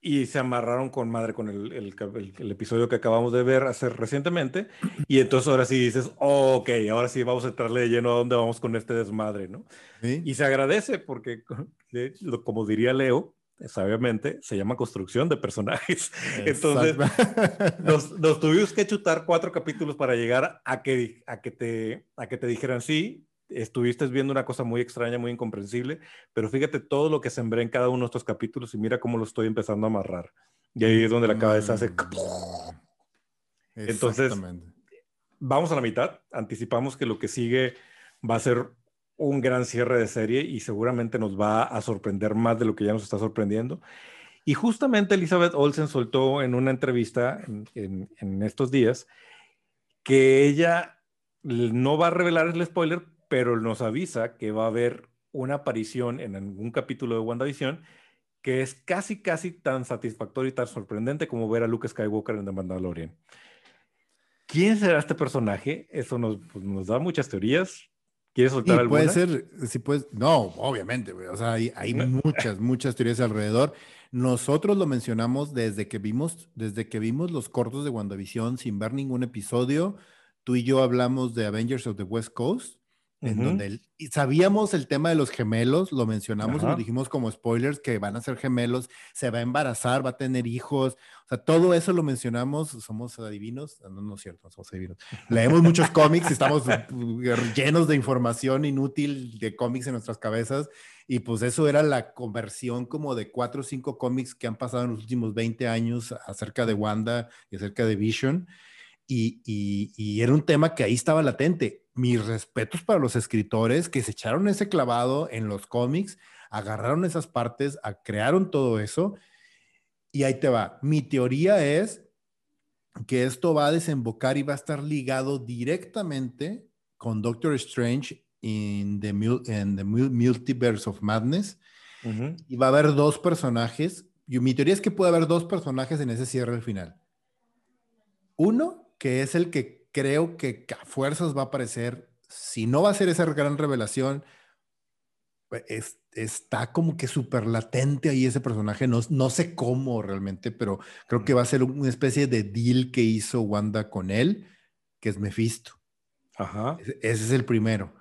A: Y se amarraron con madre con el, el, el, episodio que acabamos de ver hace recientemente. Y entonces ahora sí dices, ok, ahora sí vamos a entrarle de lleno a dónde vamos con este desmadre, ¿no? Y se agradece porque, como diría Leo, sabiamente, se llama construcción de personajes. Entonces, nos, nos, tuvimos que chutar cuatro capítulos para llegar a que, a que, te, a que te dijeran, sí, estuviste viendo una cosa muy extraña, muy incomprensible, pero fíjate todo lo que sembré en cada uno de estos capítulos y mira cómo lo estoy empezando a amarrar. Y ahí es donde la cabeza hace... Mm. Entonces, vamos a la mitad. Anticipamos que lo que sigue va a ser un gran cierre de serie y seguramente nos va a sorprender más de lo que ya nos está sorprendiendo. Y justamente Elizabeth Olsen soltó en una entrevista en, en estos días que ella no va a revelar el spoiler, pero nos avisa que va a haber una aparición en algún capítulo de WandaVision que es casi, casi tan satisfactorio y tan sorprendente como ver a Luke Skywalker en The Mandalorian. ¿Quién será este personaje? Eso nos, pues, nos da muchas teorías. ¿Quieres soltar alguna?
B: Puede ser, sí, pues, no, obviamente, o sea, hay, hay muchas, muchas teorías alrededor. Nosotros lo mencionamos desde que vimos, desde que vimos los cortos de WandaVision sin ver ningún episodio. Tú y yo hablamos de Avengers of the West Coast en donde sabíamos el tema de los gemelos, lo mencionamos, lo dijimos como spoilers que van a ser gemelos, se va a embarazar, va a tener hijos, o sea, todo eso lo mencionamos, somos adivinos, no, no es cierto, no somos adivinos. Leemos muchos cómics, estamos llenos de información inútil de cómics en nuestras cabezas y pues eso era la conversión como de cuatro o cinco cómics que han pasado en los últimos 20 años acerca de Wanda y acerca de Vision. Y, y, y era un tema que ahí estaba latente mis respetos para los escritores que se echaron ese clavado en los cómics, agarraron esas partes, crearon todo eso. Y ahí te va. Mi teoría es que esto va a desembocar y va a estar ligado directamente con Doctor Strange en the, the Multiverse of Madness. Y va a haber dos personajes. Y mi teoría es que puede haber dos personajes en ese cierre final. Uno, que es el que creo que a fuerzas va a aparecer, si no va a ser esa gran revelación, pues, está como que súper latente ahí ese personaje, no, no sé cómo realmente, pero creo que va a ser una especie de deal que hizo Wanda con él, que es Mephisto. Ajá. Ese, es el primero.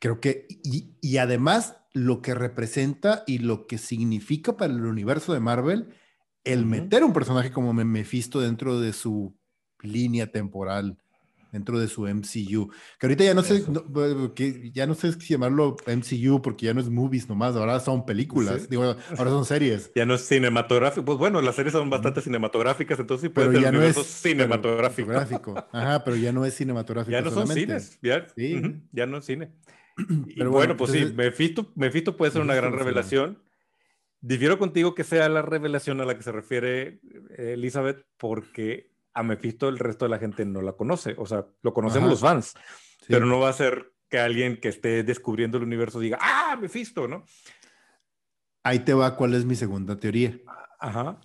B: Creo que, y, y además lo que representa y lo que significa para el universo de Marvel, el meter un personaje como Mephisto dentro de su línea temporal dentro de su MCU. Que ahorita ya no sé, que ya no sé si llamarlo MCU porque ya no es movies nomás, ahora son películas, digo, ahora son series.
A: Ya no es cinematográfico, pues bueno, las series son bastante cinematográficas, entonces sí puede pero ser ya no es cinematográfico.
B: Ajá, pero ya no es cinematográfico.
A: Ya no son cines, ya, sí. ya no es cine. pero bueno, pues sí, Mephisto, Mephisto puede ser una gran revelación. Difiero contigo que sea la revelación a la que se refiere eh, Elizabeth, porque a Mephisto el resto de la gente no la conoce. O sea, lo conocemos los fans, pero no va a ser que alguien que esté descubriendo el universo diga, ah, Mephisto, ¿no?
B: Ahí te va cuál es mi segunda teoría.
A: Ajá.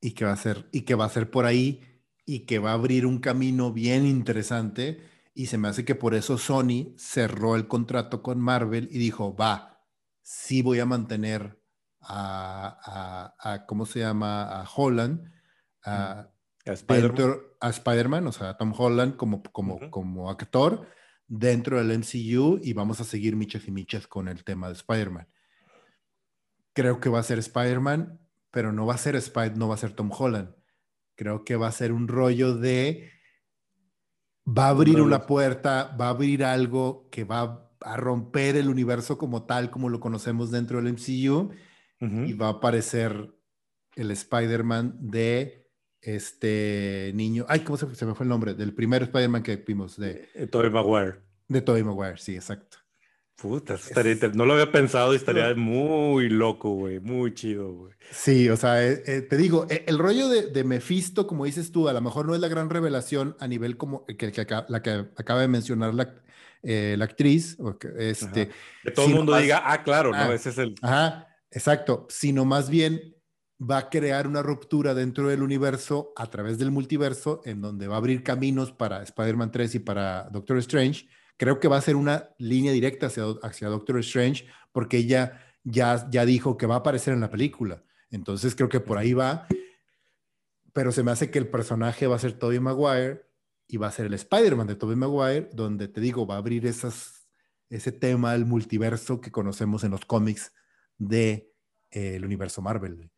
B: Y que va a ser, y que va a ser por ahí, y que va a abrir un camino bien interesante. Y se me hace que por eso Sony cerró el contrato con Marvel y dijo, va, sí voy a mantener a, ¿cómo se llama? A Holland, a, Spider-Man, o sea, a Tom Holland como, como, como actor dentro del MCU y vamos a seguir michas y michas con el tema de Spider-Man. Creo que va a ser Spider-Man, pero no va a ser Spider, no va a ser Tom Holland. Creo que va a ser un rollo de va a abrir una puerta, va a abrir algo que va a romper el universo como tal, como lo conocemos dentro del MCU, y va a aparecer el Spider-Man de este niño. Ay, ¿cómo se, me fue el nombre? Del primer Spider-Man que vimos. De,
A: de Tobey Maguire.
B: De Tobey Maguire, sí, exacto.
A: Puta, no lo había pensado y estaría muy loco, güey, muy chido, güey.
B: Sí, o sea, eh, eh, te digo, eh, el rollo de, de, Mephisto, como dices tú, a lo mejor no es la gran revelación a nivel como que, que la que acaba de mencionar la, la actriz, este,
A: que todo el mundo diga, ah, claro, no, ah, ese es el...
B: Ajá, exacto, sino más bien va a crear una ruptura dentro del universo a través del multiverso, en donde va a abrir caminos para Spider-Man 3 y para Doctor Strange. Creo que va a ser una línea directa hacia, hacia Doctor Strange, porque ella ya, ya dijo que va a aparecer en la película. Entonces creo que por ahí va. Pero se me hace que el personaje va a ser Tobey Maguire y va a ser el Spider-Man de Tobey Maguire, donde te digo, va a abrir ese tema del multiverso que conocemos en los cómics del de, eh, el universo Marvel.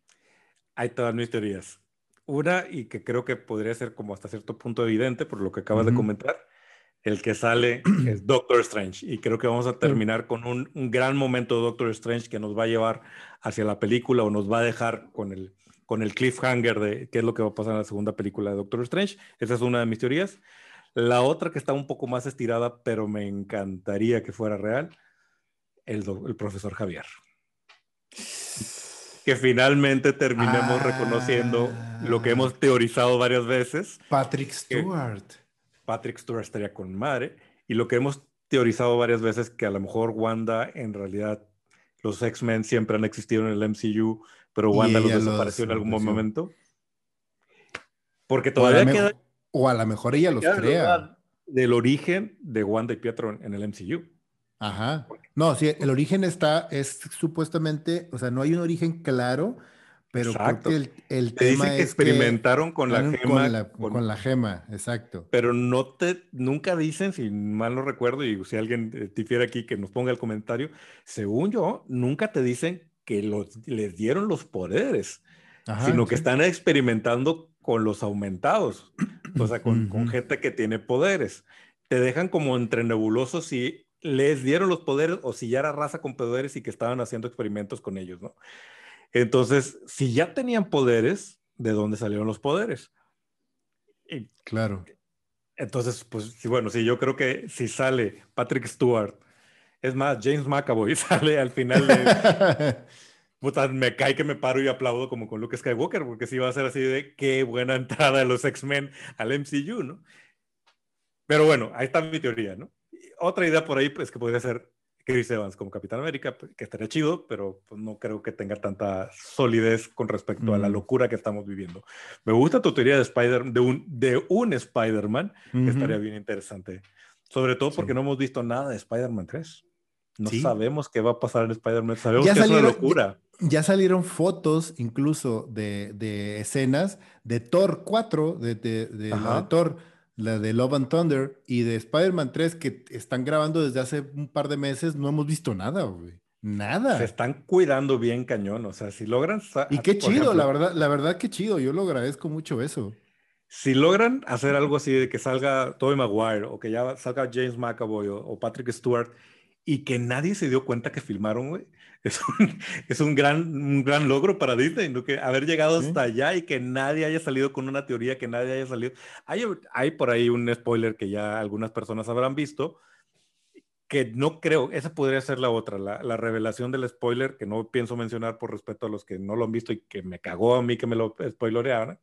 A: Hay todas mis teorías. Una, y que creo que podría ser como hasta cierto punto evidente por lo que acabas de comentar, el que sale es Doctor Strange. Y creo que vamos a terminar con un, gran momento de Doctor Strange que nos va a llevar hacia la película o nos va a dejar con el, con el cliffhanger de qué es lo que va a pasar en la segunda película de Doctor Strange. Esa es una de mis teorías. La otra que está un poco más estirada, pero me encantaría que fuera real, el, el profesor Javier que finalmente terminemos reconociendo lo que hemos teorizado varias veces.
B: Patrick Stewart.
A: Patrick Stewart estaría con madre. Y lo que hemos teorizado varias veces, que a lo mejor Wanda, en realidad, los X-Men siempre han existido en el MCU, pero Wanda los desapareció en algún momento. Porque todavía queda...
B: O a lo mejor ella los crea.
A: Del origen de Wanda y Pietro en el MCU.
B: Ajá. No, sí, el origen está, es supuestamente, o sea, no hay un origen claro, pero creo que el, el tema
A: que experimentaron con la gema.
B: Con la, gema, exacto.
A: Pero no te, nunca dicen, si mal no recuerdo, y si alguien difiere aquí que nos ponga el comentario, según yo, nunca te dicen que los, les dieron los poderes, sino que están experimentando con los aumentados, o sea, con, con gente que tiene poderes. Te dejan como entre nebulosos y les dieron los poderes o si ya era raza con poderes y que estaban haciendo experimentos con ellos, ¿no? Entonces, si ya tenían poderes, ¿de dónde salieron los poderes?
B: claro.
A: Entonces, pues sí, bueno, sí, yo creo que si sale Patrick Stewart, es más, James McAvoy sale al final de... Puta, me cae que me paro y aplaudo como con Luke Skywalker, porque sí va a ser así de qué buena entrada de los X-Men al MCU, ¿no? Pero bueno, ahí está mi teoría, ¿no? Otra idea por ahí, pues que podría ser Chris Evans como Capitán América, pues, que estaría chido, pero pues, no creo que tenga tanta solidez con respecto a la mm. locura que estamos viviendo. Me gusta tu teoría de Spider de un, de un Spider-Man, que estaría bien interesante. Sobre todo porque no hemos visto nada de Spider-Man 3. No sabemos qué va a pasar en Spider-Man. Sabemos que es una locura.
B: Ya, salieron fotos incluso de, de, escenas de Thor 4, de, de, de Thor la de Love and Thunder y de Spider-Man 3 que están grabando desde hace un par de meses, no hemos visto nada, güey. Nada.
A: Se están cuidando bien cañón, o sea, si logran...
B: Y qué chido, la verdad, la verdad qué chido, yo lo agradezco mucho eso.
A: Si logran hacer algo así de que salga Tobey Maguire o que ya salga James McAvoy o Patrick Stewart y que nadie se dio cuenta que filmaron, güey, es un, es un, gran, un gran logro para Disney, ¿no? que haber llegado hasta allá y que nadie haya salido con una teoría, que nadie haya salido. Hay, hay por ahí un spoiler que ya algunas personas habrán visto, que no creo, esa podría ser la otra, la, la, revelación del spoiler, que no pienso mencionar por respeto a los que no lo han visto y que me cagó a mí que me lo spoilerearan,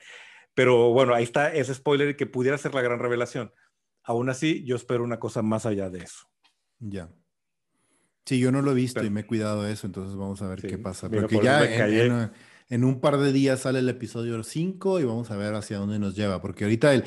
A: Pero bueno, ahí está ese spoiler que pudiera ser la gran revelación. Aún así, yo espero una cosa más allá de eso.
B: Ya. Sí, yo no lo he visto y me he cuidado de eso, entonces vamos a ver qué pasa. Porque ya en, un par de días sale el episodio 5 y vamos a ver hacia dónde nos lleva, porque ahorita el,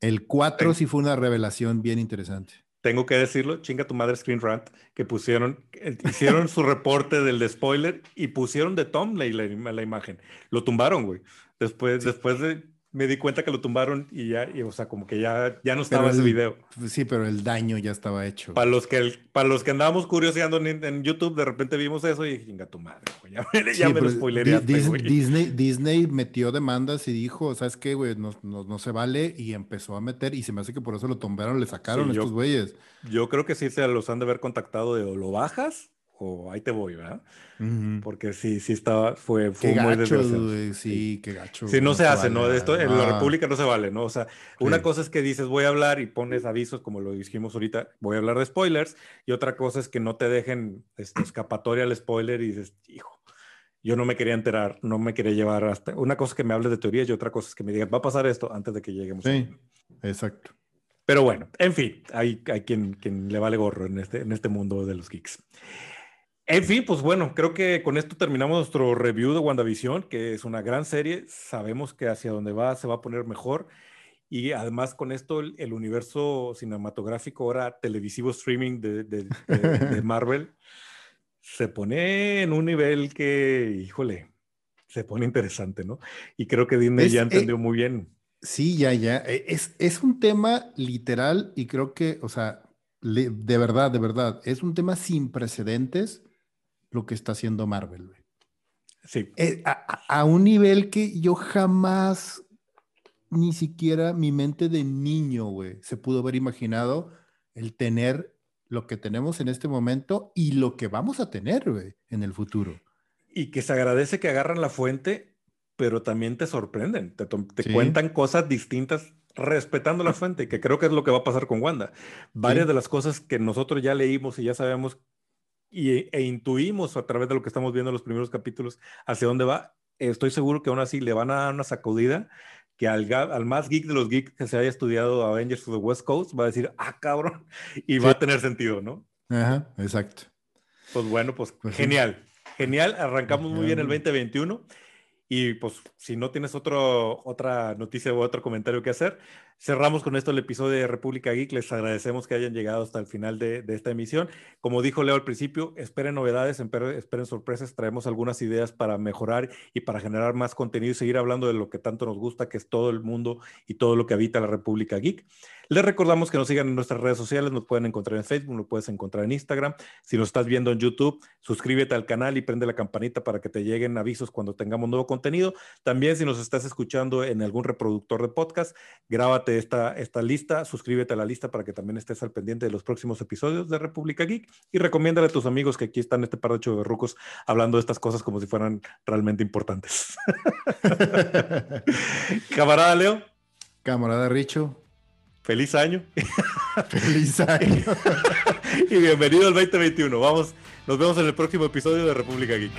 B: el 4 sí fue una revelación bien interesante.
A: Tengo que decirlo, chinga tu madre Screen Rant, que pusieron, eh, hicieron su reporte del de spoiler y pusieron de Tom la, la, imagen. Lo tumbaron, güey. Después, después de me di cuenta que lo tumbaron y ya, y, o sea, como que ya, ya no estaba ese video.
B: Sí, pero el daño ya estaba hecho.
A: Para los que, para los que andábamos curioseando en, YouTube, de repente vimos eso y dije, chinga tu madre, ya, ya me lo spoilereaste,
B: Disney, Disney, Disney, metió demandas y dijo, ¿sabes qué, güey? No, no, se vale y empezó a meter y se me hace que por eso lo tumbaron, le sacaron estos güeyes.
A: Yo creo que sí se los han de haber contactado de o lo bajas o ahí te voy, ¿verdad? Porque sí, sí estaba, fue, fue
B: qué muy gacho, sí, qué gacho.
A: Sí, no, se hace, ¿no? Esto en la República no se vale, ¿no? O sea, una cosa es que dices voy a hablar y pones avisos, como lo dijimos ahorita, voy a hablar de spoilers, y otra cosa es que no te dejen este, escapatoria al spoiler y dices, hijo, yo no me quería enterar, no me quería llevar hasta. Una cosa es que me hables de teorías y otra cosa es que me digas, va a pasar esto antes de que lleguemos.
B: Sí, exacto.
A: Pero bueno, en fin, hay, hay quien, quien le vale gorro en este, en este mundo de los geeks. En fin, pues bueno, creo que con esto terminamos nuestro review de WandaVision, que es una gran serie. Sabemos que hacia donde va se va a poner mejor. Y además con esto el, universo cinematográfico, ahora televisivo streaming de, Marvel, se pone en un nivel que, híjole, se pone interesante, ¿no? Y creo que Disney ya eh, entendió muy bien.
B: Sí, ya, ya. E, es, es un tema literal y creo que, o sea, de verdad, de verdad, es un tema sin precedentes lo que está haciendo Marvel.
A: Sí.
B: Eh, a, un nivel que yo jamás, ni siquiera mi mente de niño, güey, se pudo haber imaginado el tener lo que tenemos en este momento y lo que vamos a tener, güey, en el futuro.
A: Y que se agradece que agarran la fuente, pero también te sorprenden, te, cuentan cosas distintas respetando la fuente, que creo que es lo que va a pasar con Wanda. Varias de las cosas que nosotros ya leímos y ya sabemos y, e intuimos a través de lo que estamos viendo en los primeros capítulos hacia dónde va, estoy seguro que aún así le van a dar una sacudida que al, al, más geek de los geeks que se haya estudiado Avengers of the West Coast va a decir, ah, cabrón, y va a tener sentido, ¿no?
B: Ajá, exacto.
A: Pues bueno, pues, pues genial, genial, arrancamos muy bien el 2021 y pues si no tienes otro, otra noticia o otro comentario que hacer, cerramos con esto el episodio de República Geek. Les agradecemos que hayan llegado hasta el final de, esta emisión. Como dijo Leo al principio, esperen novedades, esperen sorpresas. Traemos algunas ideas para mejorar y para generar más contenido y seguir hablando de lo que tanto nos gusta, que es todo el mundo y todo lo que habita la República Geek. Les recordamos que nos sigan en nuestras redes sociales, nos pueden encontrar en Facebook, nos puedes encontrar en Instagram. Si nos estás viendo en YouTube, suscríbete al canal y prende la campanita para que te lleguen avisos cuando tengamos nuevo contenido. También si nos estás escuchando en algún reproductor de podcast, grábate esta, esta lista, suscríbete a la lista para que también estés al pendiente de los próximos episodios de República Geek y recomiéndale a tus amigos que aquí están este par de choverrucos hablando de estas cosas como si fueran realmente importantes. Camarada Leo.
B: Camarada Richo.
A: Feliz año.
B: Feliz año.
A: y bienvenido al 2021. Vamos, nos vemos en el próximo episodio de República Geek.